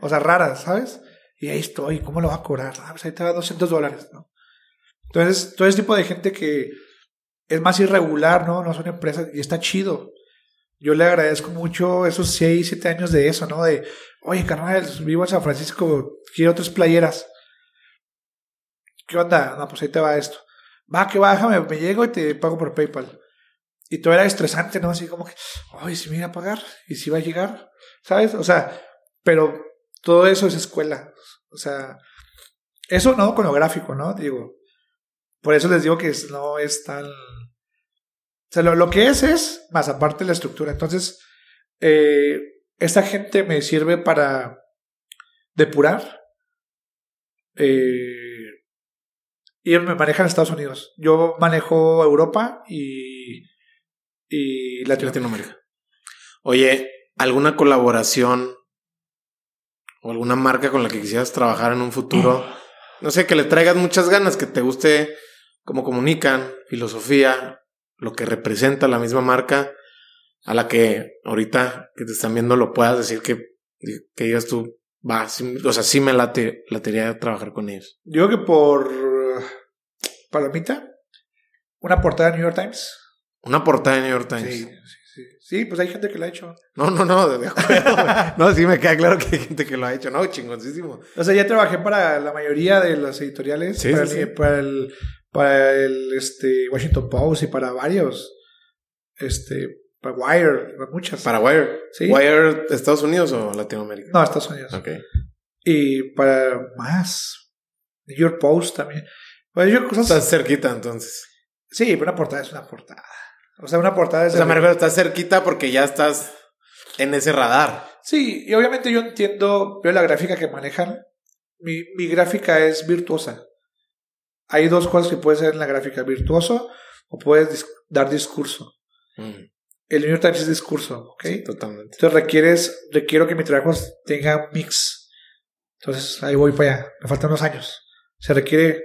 o sea, raras, ¿sabes? Y ahí estoy, ¿cómo lo va a cobrar? Ah, pues ahí te va 200 dólares, ¿no? Entonces, todo ese tipo de gente que es más irregular, ¿no? No son empresas y está chido. Yo le agradezco mucho esos 6, 7 años de eso, ¿no? De, oye, carnal, vivo en San Francisco, quiero tres playeras. ¿Qué onda? No, pues ahí te va esto. Va, que bájame, me llego y te pago por PayPal. Y todo era estresante, ¿no? Así como que, oye, si me iba a pagar y si va a llegar, ¿sabes? O sea, pero todo eso es escuela. O sea, eso no con lo gráfico, ¿no? Digo, por eso les digo que no es tan... O sea, lo, que es es, más aparte la estructura. Entonces, eh, esta gente me sirve para depurar. Eh, y ellos me manejan Estados Unidos. Yo manejo Europa y, y. Latinoamérica. Oye, ¿alguna colaboración o alguna marca con la que quisieras trabajar en un futuro? No sé, que le traigas muchas ganas, que te guste cómo comunican, filosofía, lo que representa la misma marca, a la que ahorita que te están viendo lo puedas decir que, que digas tú, va, sí, o sea, sí me late, latería trabajar con ellos. Yo creo que por Palomita, una portada de New York Times. Una portada de New York Times. Sí, sí, sí. Pues hay gente que lo ha hecho. No, no, no, de acuerdo. no, sí me queda claro que hay gente que lo ha hecho. No, chingoncísimo. O sea, ya trabajé para la mayoría de las editoriales. Sí, para, sí, el, sí. para el para el este Washington Post y para varios. Este, para Wire, para muchas. Para Wire. Sí. ¿Wire Estados Unidos o Latinoamérica? No, Estados Unidos. Ok. Y para más. New York Post también. Pues yo cosas. Estás cerquita entonces. Sí, pero una portada es una portada. O sea, una portada O es. sea, me refiero, estás cerquita porque ya estás en ese radar. Sí, y obviamente yo entiendo, veo la gráfica que manejan mi, mi gráfica es virtuosa. Hay dos cosas que puedes hacer en la gráfica, virtuoso o puedes dis- dar discurso. Mm, El New York Times es discurso, ¿ok? sí, totalmente. Entonces requieres, requiero que mi trabajo tenga mix. Entonces ahí voy para allá. Me faltan unos años. Se requiere,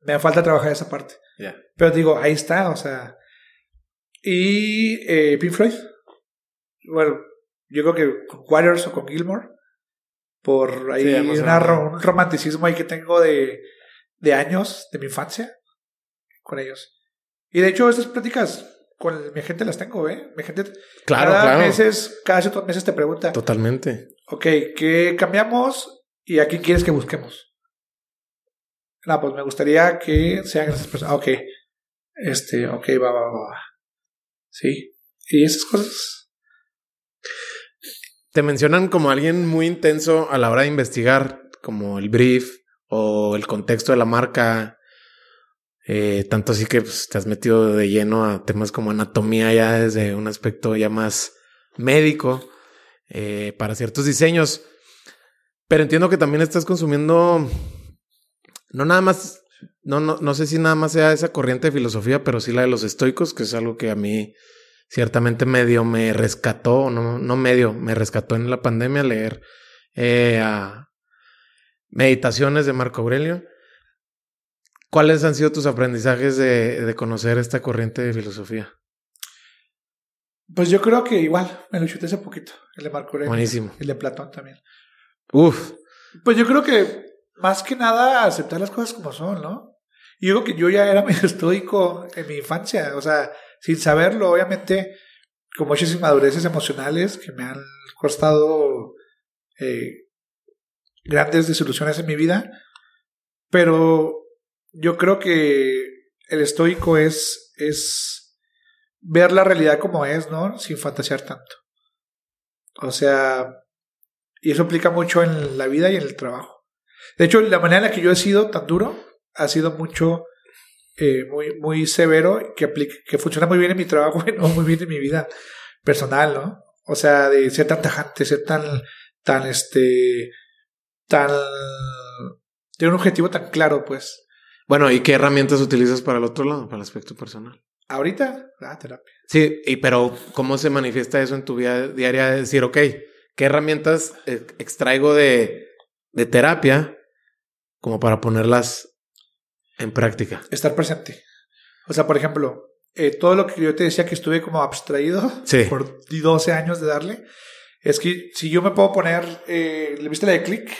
me falta trabajar esa parte. Ya. Pero digo, ahí está, o sea. Y eh, Pink Floyd. Bueno, yo creo que con Waters o con Gilmore. Por ahí Sí, una un romanticismo ahí que tengo de, de años, de mi infancia, con ellos. Y de hecho, estas pláticas con mi gente las tengo, ¿eh? Mi gente Claro, cada claro. meses, cada ciertos meses te pregunta, Totalmente. ok, ¿qué cambiamos y a quién quieres que busquemos? No, pues me gustaría que sean esas personas. Ah, Ok, este, ok, va, va, va, va. Sí, y esas cosas. Te mencionan como alguien muy intenso a la hora de investigar, como el brief o el contexto de la marca. Eh, tanto así que pues, te has metido de lleno a temas como anatomía ya desde un aspecto ya más médico eh, para ciertos diseños. Pero entiendo que también estás consumiendo no nada más, no, no, no sé si nada más sea esa corriente de filosofía, pero sí la de los estoicos, que es algo que a mí ciertamente medio me rescató, no, no medio, me rescató en la pandemia leer eh, a meditaciones de Marco Aurelio. ¿Cuáles han sido tus aprendizajes de, de conocer esta corriente de filosofía? Pues yo creo que igual, me lo chuté hace poquito, el de Marco Aurelio, Buenísimo. el de Platón también. Uf, Pues yo creo que más que nada aceptar las cosas como son, ¿no? Y creo que yo ya era medio estoico en mi infancia, o sea, sin saberlo, obviamente, con muchas inmadureces emocionales que me han costado eh, grandes desilusiones en mi vida, pero yo creo que el estoico es, es ver la realidad como es, ¿no? Sin fantasear tanto. O sea, y eso aplica mucho en la vida y en el trabajo. De hecho, la manera en la que yo he sido tan duro ha sido mucho, eh, muy, muy severo, que, aplica, que funciona muy bien en mi trabajo y no muy bien en mi vida personal, ¿no? O sea, de ser tan tajante, ser tan, tan, este, tan, tener un objetivo tan claro, pues. bueno, ¿y qué herramientas utilizas para el otro lado, para el aspecto personal? Ahorita, ah, terapia. Sí, y pero ¿cómo se manifiesta eso en tu vida diaria? De decir, ok, ¿qué herramientas eh, extraigo de, de terapia como para ponerlas en práctica? Estar presente. O sea, por ejemplo, eh, todo lo que yo te decía que estuve como abstraído Sí. por 12 años de darle, es que si yo me puedo poner, eh, ¿le viste la de click?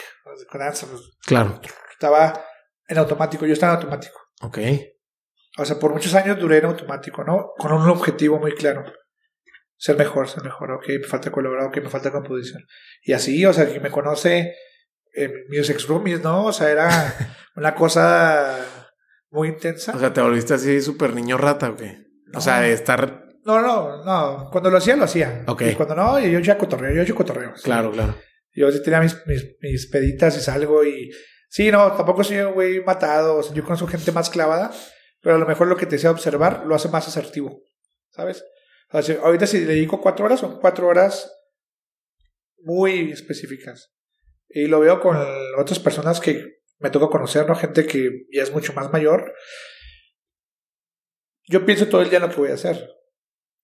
Con Answer, Claro. Estaba en automático, yo estaba en automático. Ok. O sea, por muchos años duré en automático, ¿no? Con un objetivo muy claro. Ser mejor, ser mejor. Ok, me falta colaborar, ok, me falta composición. Y así, o sea, quien me conoce, eh, mis ex roomies, ¿no? O sea, era una cosa muy intensa. O sea, te volviste así súper niño rata, ¿o qué? O sea, de estar... No, no, no. Cuando lo hacía, lo hacía. Ok. Y cuando no, yo ya cotorreo, yo hecho cotorreo. sí. Claro, claro. Yo sí tenía mis, mis, mis peditas y salgo y... Sí, no, tampoco soy un güey matado. O sea, yo conozco gente más clavada, pero a lo mejor lo que te desea observar lo hace más asertivo, ¿sabes? O sea, si- ahorita si le dedico cuatro horas, son cuatro horas muy específicas. Y lo veo con otras personas que me toca conocer, ¿no? Gente que ya es mucho más mayor. Yo pienso todo el día en lo que voy a hacer.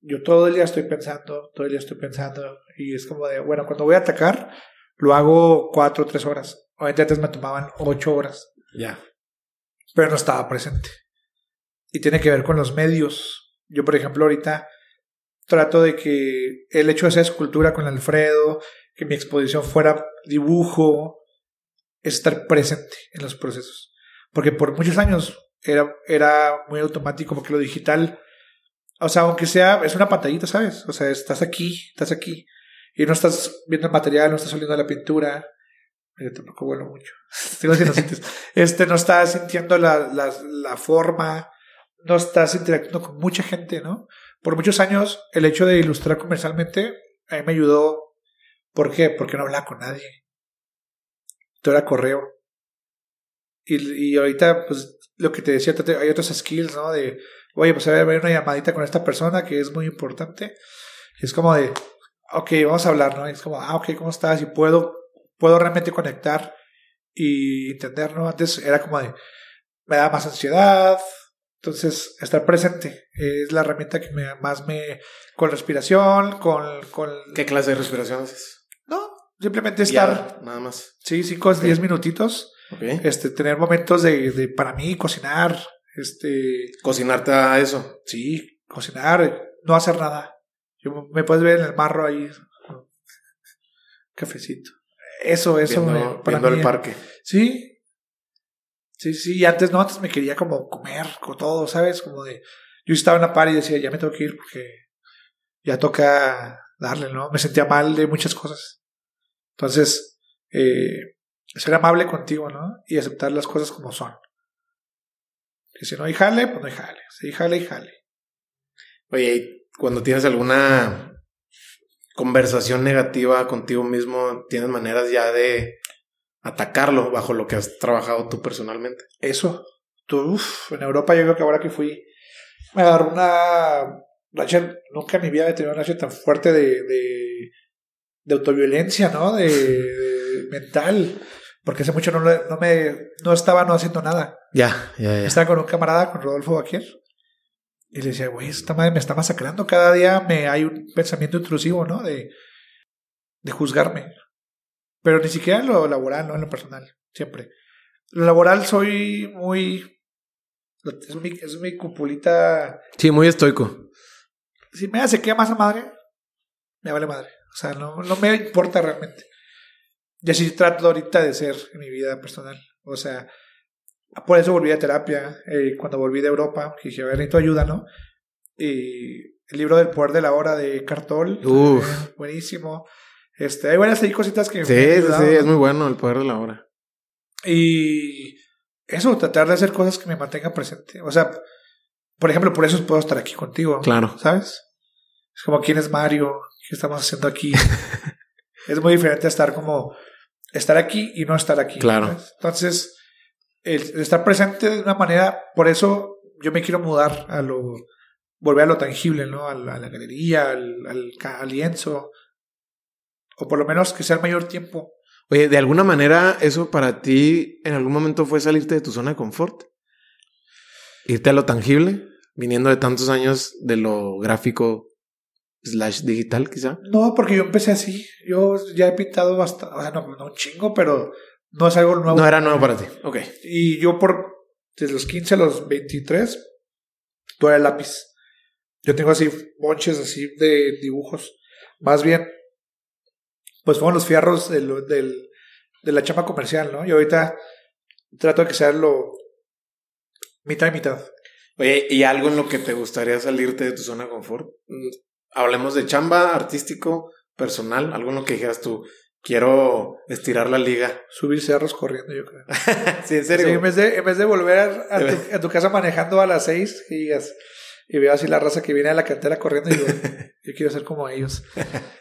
Yo todo el día estoy pensando, todo el día estoy pensando. Y es como de, bueno, cuando voy a atacar, lo hago cuatro o tres horas. Obviamente antes me tomaban ocho horas, Ya. pero no estaba presente. Y tiene que ver con los medios. Yo, por ejemplo, ahorita trato de que el hecho de hacer escultura con Alfredo, que mi exposición fuera dibujo, es estar presente en los procesos. Porque por muchos años era, era muy automático, porque lo digital, o sea, aunque sea, es una pantallita, ¿sabes? O sea, estás aquí, estás aquí, y no estás viendo el material, no estás oliendo la pintura. Yo tampoco vuelo mucho. Este, no estás sintiendo la, la, la forma, no estás interactuando con mucha gente, ¿no? Por muchos años, el hecho de ilustrar comercialmente a mí me ayudó. ¿Por qué? Porque no hablaba con nadie. Todo era correo. Y, y ahorita, pues, lo que te decía, hay otros skills, ¿no? De, oye, pues a ver, una llamadita con esta persona que es muy importante. Es como de, ok, vamos a hablar, ¿no? Y es como, ah, ok, ¿cómo estás? Y puedo, puedo realmente conectar y entender, ¿no? Antes era como de, me da más ansiedad, entonces estar presente es la herramienta que me, más me, con respiración, con, con... ¿Qué clase de respiración haces? Simplemente estar... nada más. Sí, cinco o diez minutitos. Okay. Este, tener momentos de, de, para mí, cocinar, este... Cocinarte a eso. Sí, cocinar, no hacer nada. Yo, me puedes ver en el marro ahí, cafecito. Eso, eso. Viendo, para viendo mí, el parque. Sí. Sí, sí, y antes no, antes me quería como comer con todo, ¿sabes? Como de. Yo estaba en la par y decía, ya me tengo que ir porque ya toca darle, ¿no? Me sentía mal de muchas cosas. Entonces, eh, ser amable contigo, ¿no? Y aceptar las cosas como son. Que si no hay jale, pues no hay jale. Si hay jale, hay jale. Oye, cuando tienes alguna conversación negativa contigo mismo, tienes maneras ya de atacarlo bajo lo que has trabajado tú personalmente. Eso. Tú, uf, en Europa yo creo que ahora que fui, me agarró una racha, nunca en mi vida he tenido una racha tan fuerte de, de, de autoviolencia, ¿no? De, de, mental. Porque hace mucho no, no me, no estaba no haciendo nada. Ya, ya, ya. Estaba con un camarada, con Rodolfo Baquier. Y le decía, güey, esta madre me está masacrando. Cada día me hay un pensamiento intrusivo, ¿no? De, de juzgarme. Pero ni siquiera en lo laboral, no en lo personal. Siempre. Lo laboral soy muy. Es mi, es mi cupulita. Sí, muy estoico. Si me hace que más a madre, me vale madre. O sea, no, no me importa realmente. Y así trato ahorita de ser en mi vida personal. O sea, por eso volví a terapia. Eh, cuando volví de Europa, dije, a ver, necesito ayuda, ¿no? Y el libro del poder de la hora de Cartol. Uf. Eh, buenísimo. Este, hay varias ahí cositas que sí, me ayudado, sí, es muy bueno el poder de la hora. Y eso, tratar de hacer cosas que me mantengan presente. O sea, por ejemplo, por eso puedo estar aquí contigo. Claro. ¿Sabes? Es como quién es Mario, qué estamos haciendo aquí. es muy diferente estar como estar aquí y no estar aquí. Claro. ¿sabes? Entonces, el, estar presente de una manera, por eso yo me quiero mudar a lo, volver a lo tangible, ¿no? A la, a la galería, al, al, al lienzo, o por lo menos que sea el mayor tiempo. Oye, de alguna manera eso para ti en algún momento fue salirte de tu zona de confort. Irte a lo tangible, viniendo de tantos años de lo gráfico slash digital, quizá. No, porque yo empecé así. Yo ya he pintado bastante, o sea, no, no un chingo, pero no es algo nuevo. No era nuevo para ti, ok. Y yo por desde los 15 a los 23, todo era lápiz. Yo tengo así bonches así de dibujos. Más bien, pues fueron los fierros del, del, de la chapa comercial, ¿no? Y ahorita trato de que sea lo mitad y mitad. Oye, ¿y algo en lo que te gustaría salirte de tu zona de confort? Hablemos de chamba, artístico, personal, algo en lo que dijeras tú, quiero estirar la liga. Subir cerros corriendo, yo creo. sí, en serio. Sí, en, vez de, en vez de volver a, tu, a tu casa manejando a las seis y digas, y veo así la raza que viene a la cantera corriendo y digo, yo quiero ser como ellos.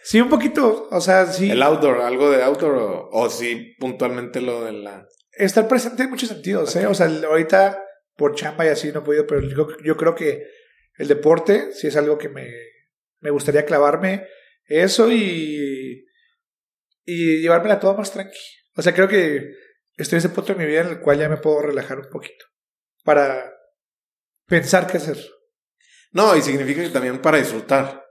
Sí, un poquito, o sea, sí. El outdoor, algo de outdoor o, o sí, puntualmente lo de la... Estar presente en muchos sentidos, okay. ¿eh? O sea, ahorita por chamba y así no he podido, pero yo, yo creo que el deporte sí es algo que me, me gustaría clavarme. Eso y, y llevármela todo más tranqui. O sea, creo que estoy en ese punto de mi vida en el cual ya me puedo relajar un poquito para pensar qué hacer. No, y significa que también para disfrutar.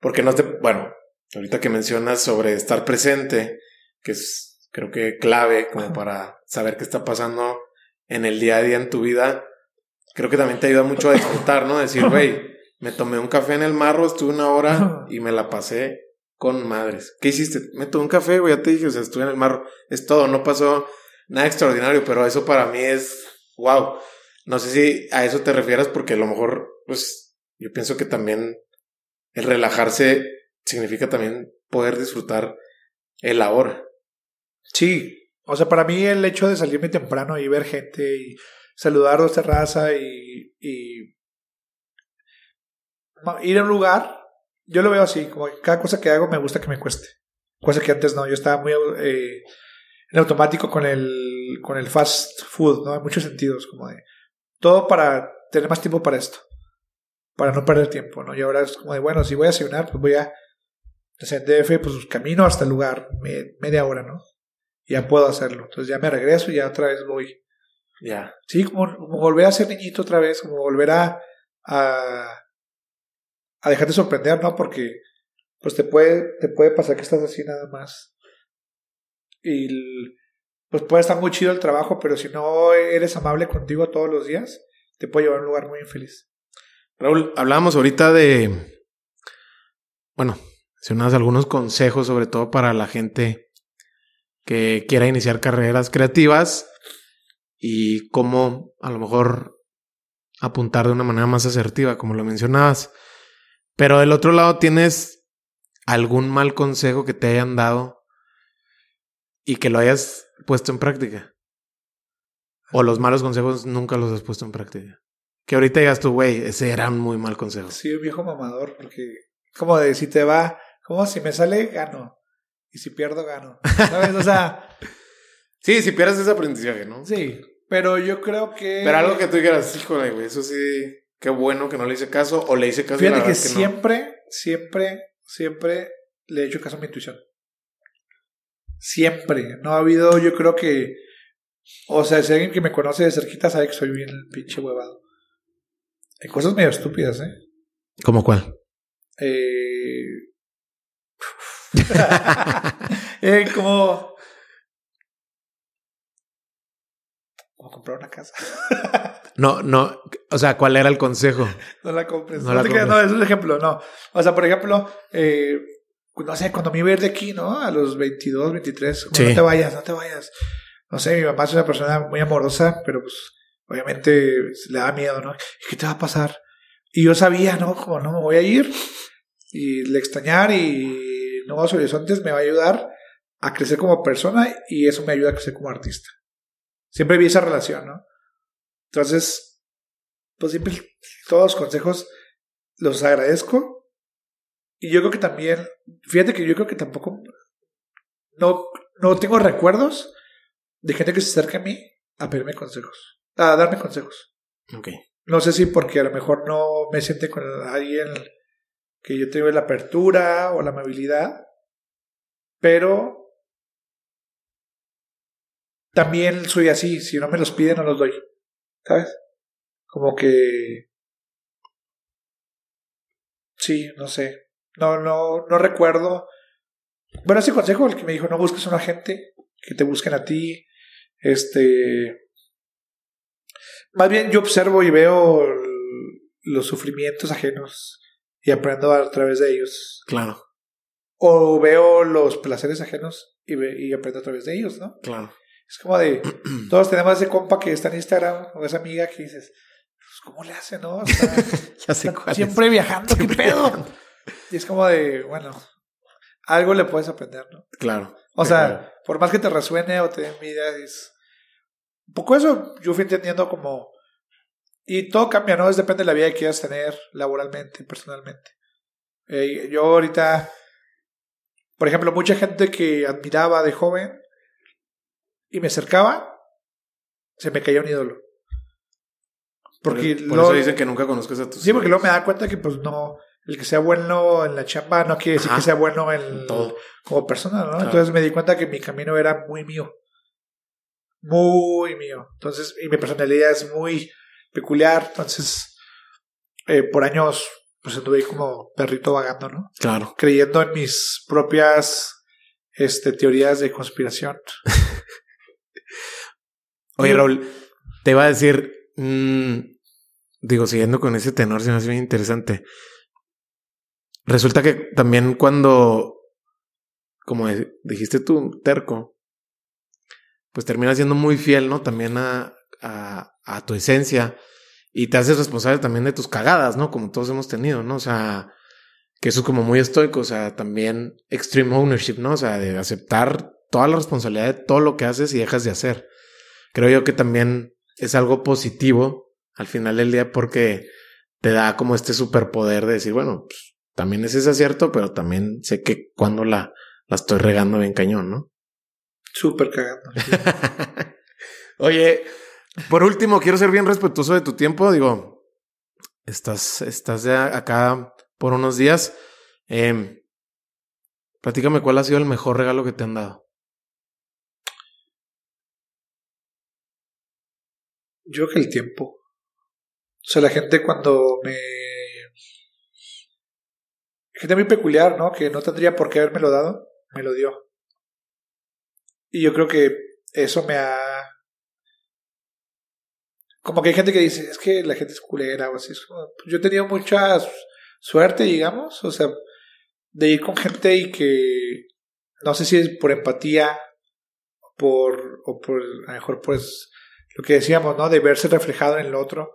Porque no te. Bueno, ahorita que mencionas sobre estar presente, que es creo que clave como para saber qué está pasando en el día a día en tu vida, creo que también te ayuda mucho a disfrutar, ¿no? Decir, güey, me tomé un café en el marro, estuve una hora y me la pasé con madres. ¿Qué hiciste? Me tomé un café, güey, ya te dije, o sea, estuve en el marro. Es todo, no pasó nada extraordinario, pero eso para mí es wow. No sé si a eso te refieras porque a lo mejor, pues, yo pienso que también el relajarse significa también poder disfrutar el ahora. Sí, o sea, para mí el hecho de salirme temprano y ver gente y saludar a esta raza y, y ir a un lugar, yo lo veo así, como que cada cosa que hago me gusta que me cueste. Cosa que antes no, yo estaba muy eh, en automático con el, con el fast food, ¿no? En muchos sentidos, como de todo para tener más tiempo para esto para no perder tiempo, ¿no? Y ahora es como de, bueno, si voy a desayunar, pues voy a, desde DF, pues camino hasta el lugar, me, media hora, ¿no? ya puedo hacerlo. Entonces ya me regreso y ya otra vez voy. Ya. Sí, como, como volver a ser niñito otra vez, como volver a, a, a dejarte sorprender, ¿no? Porque pues te puede, te puede pasar que estás así nada más. Y pues puede estar muy chido el trabajo, pero si no eres amable contigo todos los días, te puede llevar a un lugar muy infeliz. Raúl, hablábamos ahorita de, bueno, mencionabas algunos consejos, sobre todo para la gente que quiera iniciar carreras creativas y cómo a lo mejor apuntar de una manera más asertiva, como lo mencionabas. Pero del otro lado tienes algún mal consejo que te hayan dado y que lo hayas puesto en práctica. O los malos consejos nunca los has puesto en práctica. Que ahorita digas tú, güey, ese era un muy mal consejo. Sí, un viejo mamador, porque como de si te va, como si me sale, gano. Y si pierdo, gano. ¿Sabes? O sea. sí, si pierdes ese aprendizaje, ¿no? Sí, pero yo creo que. Pero algo que tú dijeras, híjole, güey, eso sí, qué bueno que no le hice caso o le hice caso Fíjate que, siempre, siempre, siempre le he hecho caso a mi intuición. Siempre. No ha habido, yo creo que. O sea, si alguien que me conoce de cerquita sabe que soy bien pinche huevado. Hay cosas medio estúpidas, ¿eh? ¿Cómo cuál? Eh... eh, como... Como comprar una casa. no, no, o sea, ¿cuál era el consejo? No la compres. No, no, es un ejemplo, no. O sea, por ejemplo, eh, no sé, cuando me iba a ir de aquí, ¿no? A los 22, 23, no te vayas, no te vayas. No sé, mi mamá es una persona muy amorosa, pero pues obviamente le da miedo, ¿no? ¿Qué te va a pasar? Y yo sabía, ¿no? Como no me voy a ir y le extrañar y nuevos horizontes me va a ayudar a crecer como persona y eso me ayuda a crecer como artista. Siempre vi esa relación, ¿no? Entonces, pues siempre todos los consejos los agradezco. Y yo creo que también, fíjate que yo creo que tampoco, no, no tengo recuerdos de gente que se acerca a mí a pedirme consejos, a darme consejos. Ok. No sé si porque a lo mejor no me siente con alguien que yo tengo la apertura o la amabilidad, pero también soy así, si no me los piden no los doy, ¿sabes? Como que... Sí, no sé. No, no, no recuerdo. Bueno, ese consejo, el que me dijo, no busques a un agente, que te busquen a ti. Este. Más bien yo observo y veo los sufrimientos ajenos y aprendo a través de ellos. Claro. O veo los placeres ajenos y, y aprendo a través de ellos, ¿no? Claro. Es como de, todos tenemos ese compa que está en Instagram o esa amiga que dices, pues, ¿cómo le hace, no? ya sé cuál Siempre viajando, ¿qué pedo? Y es como de, bueno, algo le puedes aprender, ¿no? Claro. O sea, por más que te resuene o te dé envidia, es... Un poco eso yo fui entendiendo como y todo cambia, ¿no? Es depende de la vida que quieras tener laboralmente, personalmente. Eh, yo ahorita, por ejemplo, mucha gente que admiraba de joven y me acercaba, se me caía un ídolo. Porque por, eso dicen que nunca conozcas a tus Sí, porque luego me da cuenta que pues no, el que sea bueno en la chamba no quiere decir que sea bueno en, todo. como persona, ¿no? Entonces me di cuenta que mi camino era muy mío. Muy mío. Entonces, y mi personalidad es muy peculiar. Entonces, eh, por años, pues anduve como perrito vagando, ¿no? Claro. Creyendo en mis propias este, teorías de conspiración. Oye, Raúl, te iba a decir, mm, digo, siguiendo con ese tenor, se me hace bien interesante. Resulta que también cuando, como dijiste tú, terco, pues termina siendo muy fiel, ¿no? También a, a, a tu esencia y te haces responsable también de tus cagadas, ¿no? Como todos hemos tenido, ¿no? O sea, que eso es como muy estoico, o sea, también extreme ownership, ¿no? O sea, de aceptar toda la responsabilidad de todo lo que haces y dejas de hacer. Creo yo que también es algo positivo al final del día porque te da como este superpoder de decir, bueno, pues, también es ese acierto, pero también sé que cuando la, la estoy regando bien cañón, ¿no? Súper cagando. Oye, por último, quiero ser bien respetuoso de tu tiempo. Digo, estás, estás de acá por unos días. Eh, platícame cuál ha sido el mejor regalo que te han dado. Yo creo que el tiempo. O sea, la gente cuando me... Gente muy peculiar, ¿no? Que no tendría por qué haberme lo dado, me lo dio. Y yo creo que eso me ha... Como que hay gente que dice, es que la gente es culera o así. Yo he tenido mucha suerte, digamos, o sea, de ir con gente y que no sé si es por empatía por, o por, a lo mejor pues lo que decíamos, ¿no? De verse reflejado en el otro.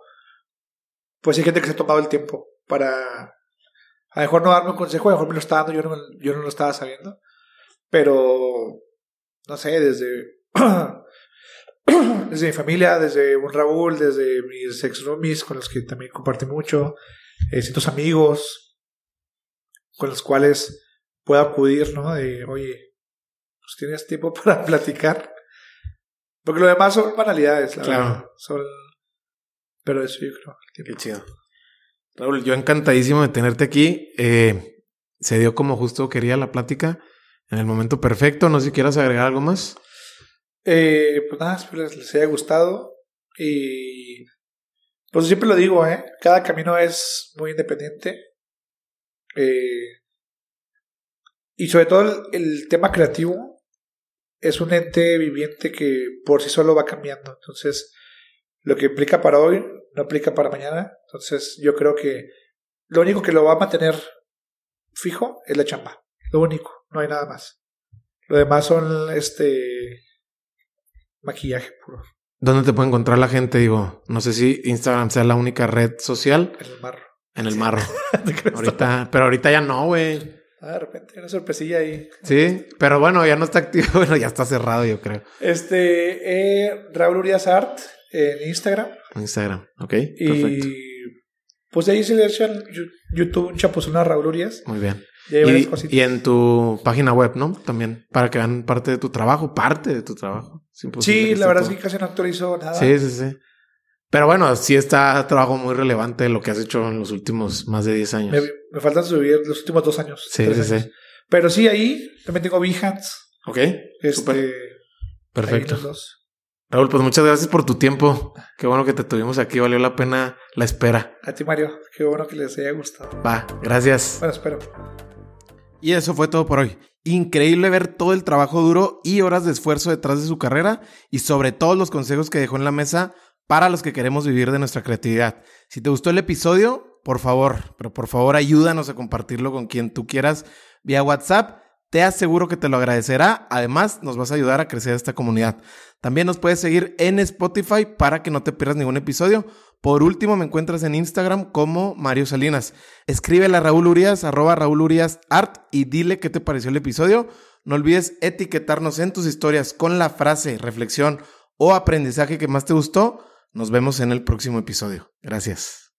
Pues hay gente que se ha tomado el tiempo para, a lo mejor no darme un consejo, a lo mejor me lo está dando, yo no, yo no lo estaba sabiendo. Pero, no sé, desde, desde mi familia, desde un Raúl, desde mis ex roomies con los que también compartí mucho, eh, ciertos amigos con los cuales puedo acudir, ¿no? De, oye, pues tienes tiempo para platicar. Porque lo demás son banalidades, la claro. verdad. Son... Pero eso yo creo. Qué chido. Raúl, yo encantadísimo de tenerte aquí. Eh, se dio como justo quería la plática en el momento perfecto. No sé si quieras agregar algo más. Eh, pues nada, espero les, les haya gustado. Y pues siempre lo digo, ¿eh? Cada camino es muy independiente. Eh, y sobre todo el, tema creativo es un ente viviente que por sí solo va cambiando. Entonces, lo que implica para hoy no aplica para mañana. Entonces, yo creo que lo único que lo va a mantener fijo es la chamba. Lo único, no hay nada más. Lo demás son este maquillaje puro. ¿Dónde te puede encontrar la gente? Digo, no sé si Instagram sea la única red social. En el marro. En el marro. ahorita, pero ahorita ya no, güey. Ah, de repente una sorpresilla ahí. Sí, pero bueno, ya no está activo, bueno, ya está cerrado, yo creo. Este, eh, Raúl Urias Art en Instagram. Instagram, ok. Y pues de ahí se le echan YouTube un chapuzón a Raúl Urias. Muy bien. Y, y, en tu página web, ¿no? También, para que vean parte de tu trabajo, parte de tu trabajo. Sí, la verdad es que casi no actualizo nada. Sí, sí, sí. Pero bueno, sí está trabajo muy relevante lo que has hecho en los últimos más de 10 años. Me, me faltan subir los últimos dos años. Sí, sí, sí. Pero sí, ahí también tengo Behance. Ok. Este, Perfecto. Raúl, pues muchas gracias por tu tiempo. Qué bueno que te tuvimos aquí. Valió la pena la espera. A ti, Mario. Qué bueno que les haya gustado. Va, gracias. Bueno, espero. Y eso fue todo por hoy. Increíble ver todo el trabajo duro y horas de esfuerzo detrás de su carrera y sobre todo los consejos que dejó en la mesa para los que queremos vivir de nuestra creatividad. Si te gustó el episodio, por favor, pero por favor ayúdanos a compartirlo con quien tú quieras vía WhatsApp. Te aseguro que te lo agradecerá. Además, nos vas a ayudar a crecer esta comunidad. También nos puedes seguir en Spotify para que no te pierdas ningún episodio. Por último, me encuentras en Instagram como Mario Salinas. Escríbele a Raúl Urias, arroba Raúl Urias Art y dile qué te pareció el episodio. No olvides etiquetarnos en tus historias con la frase, reflexión o aprendizaje que más te gustó nos vemos en el próximo episodio. Gracias.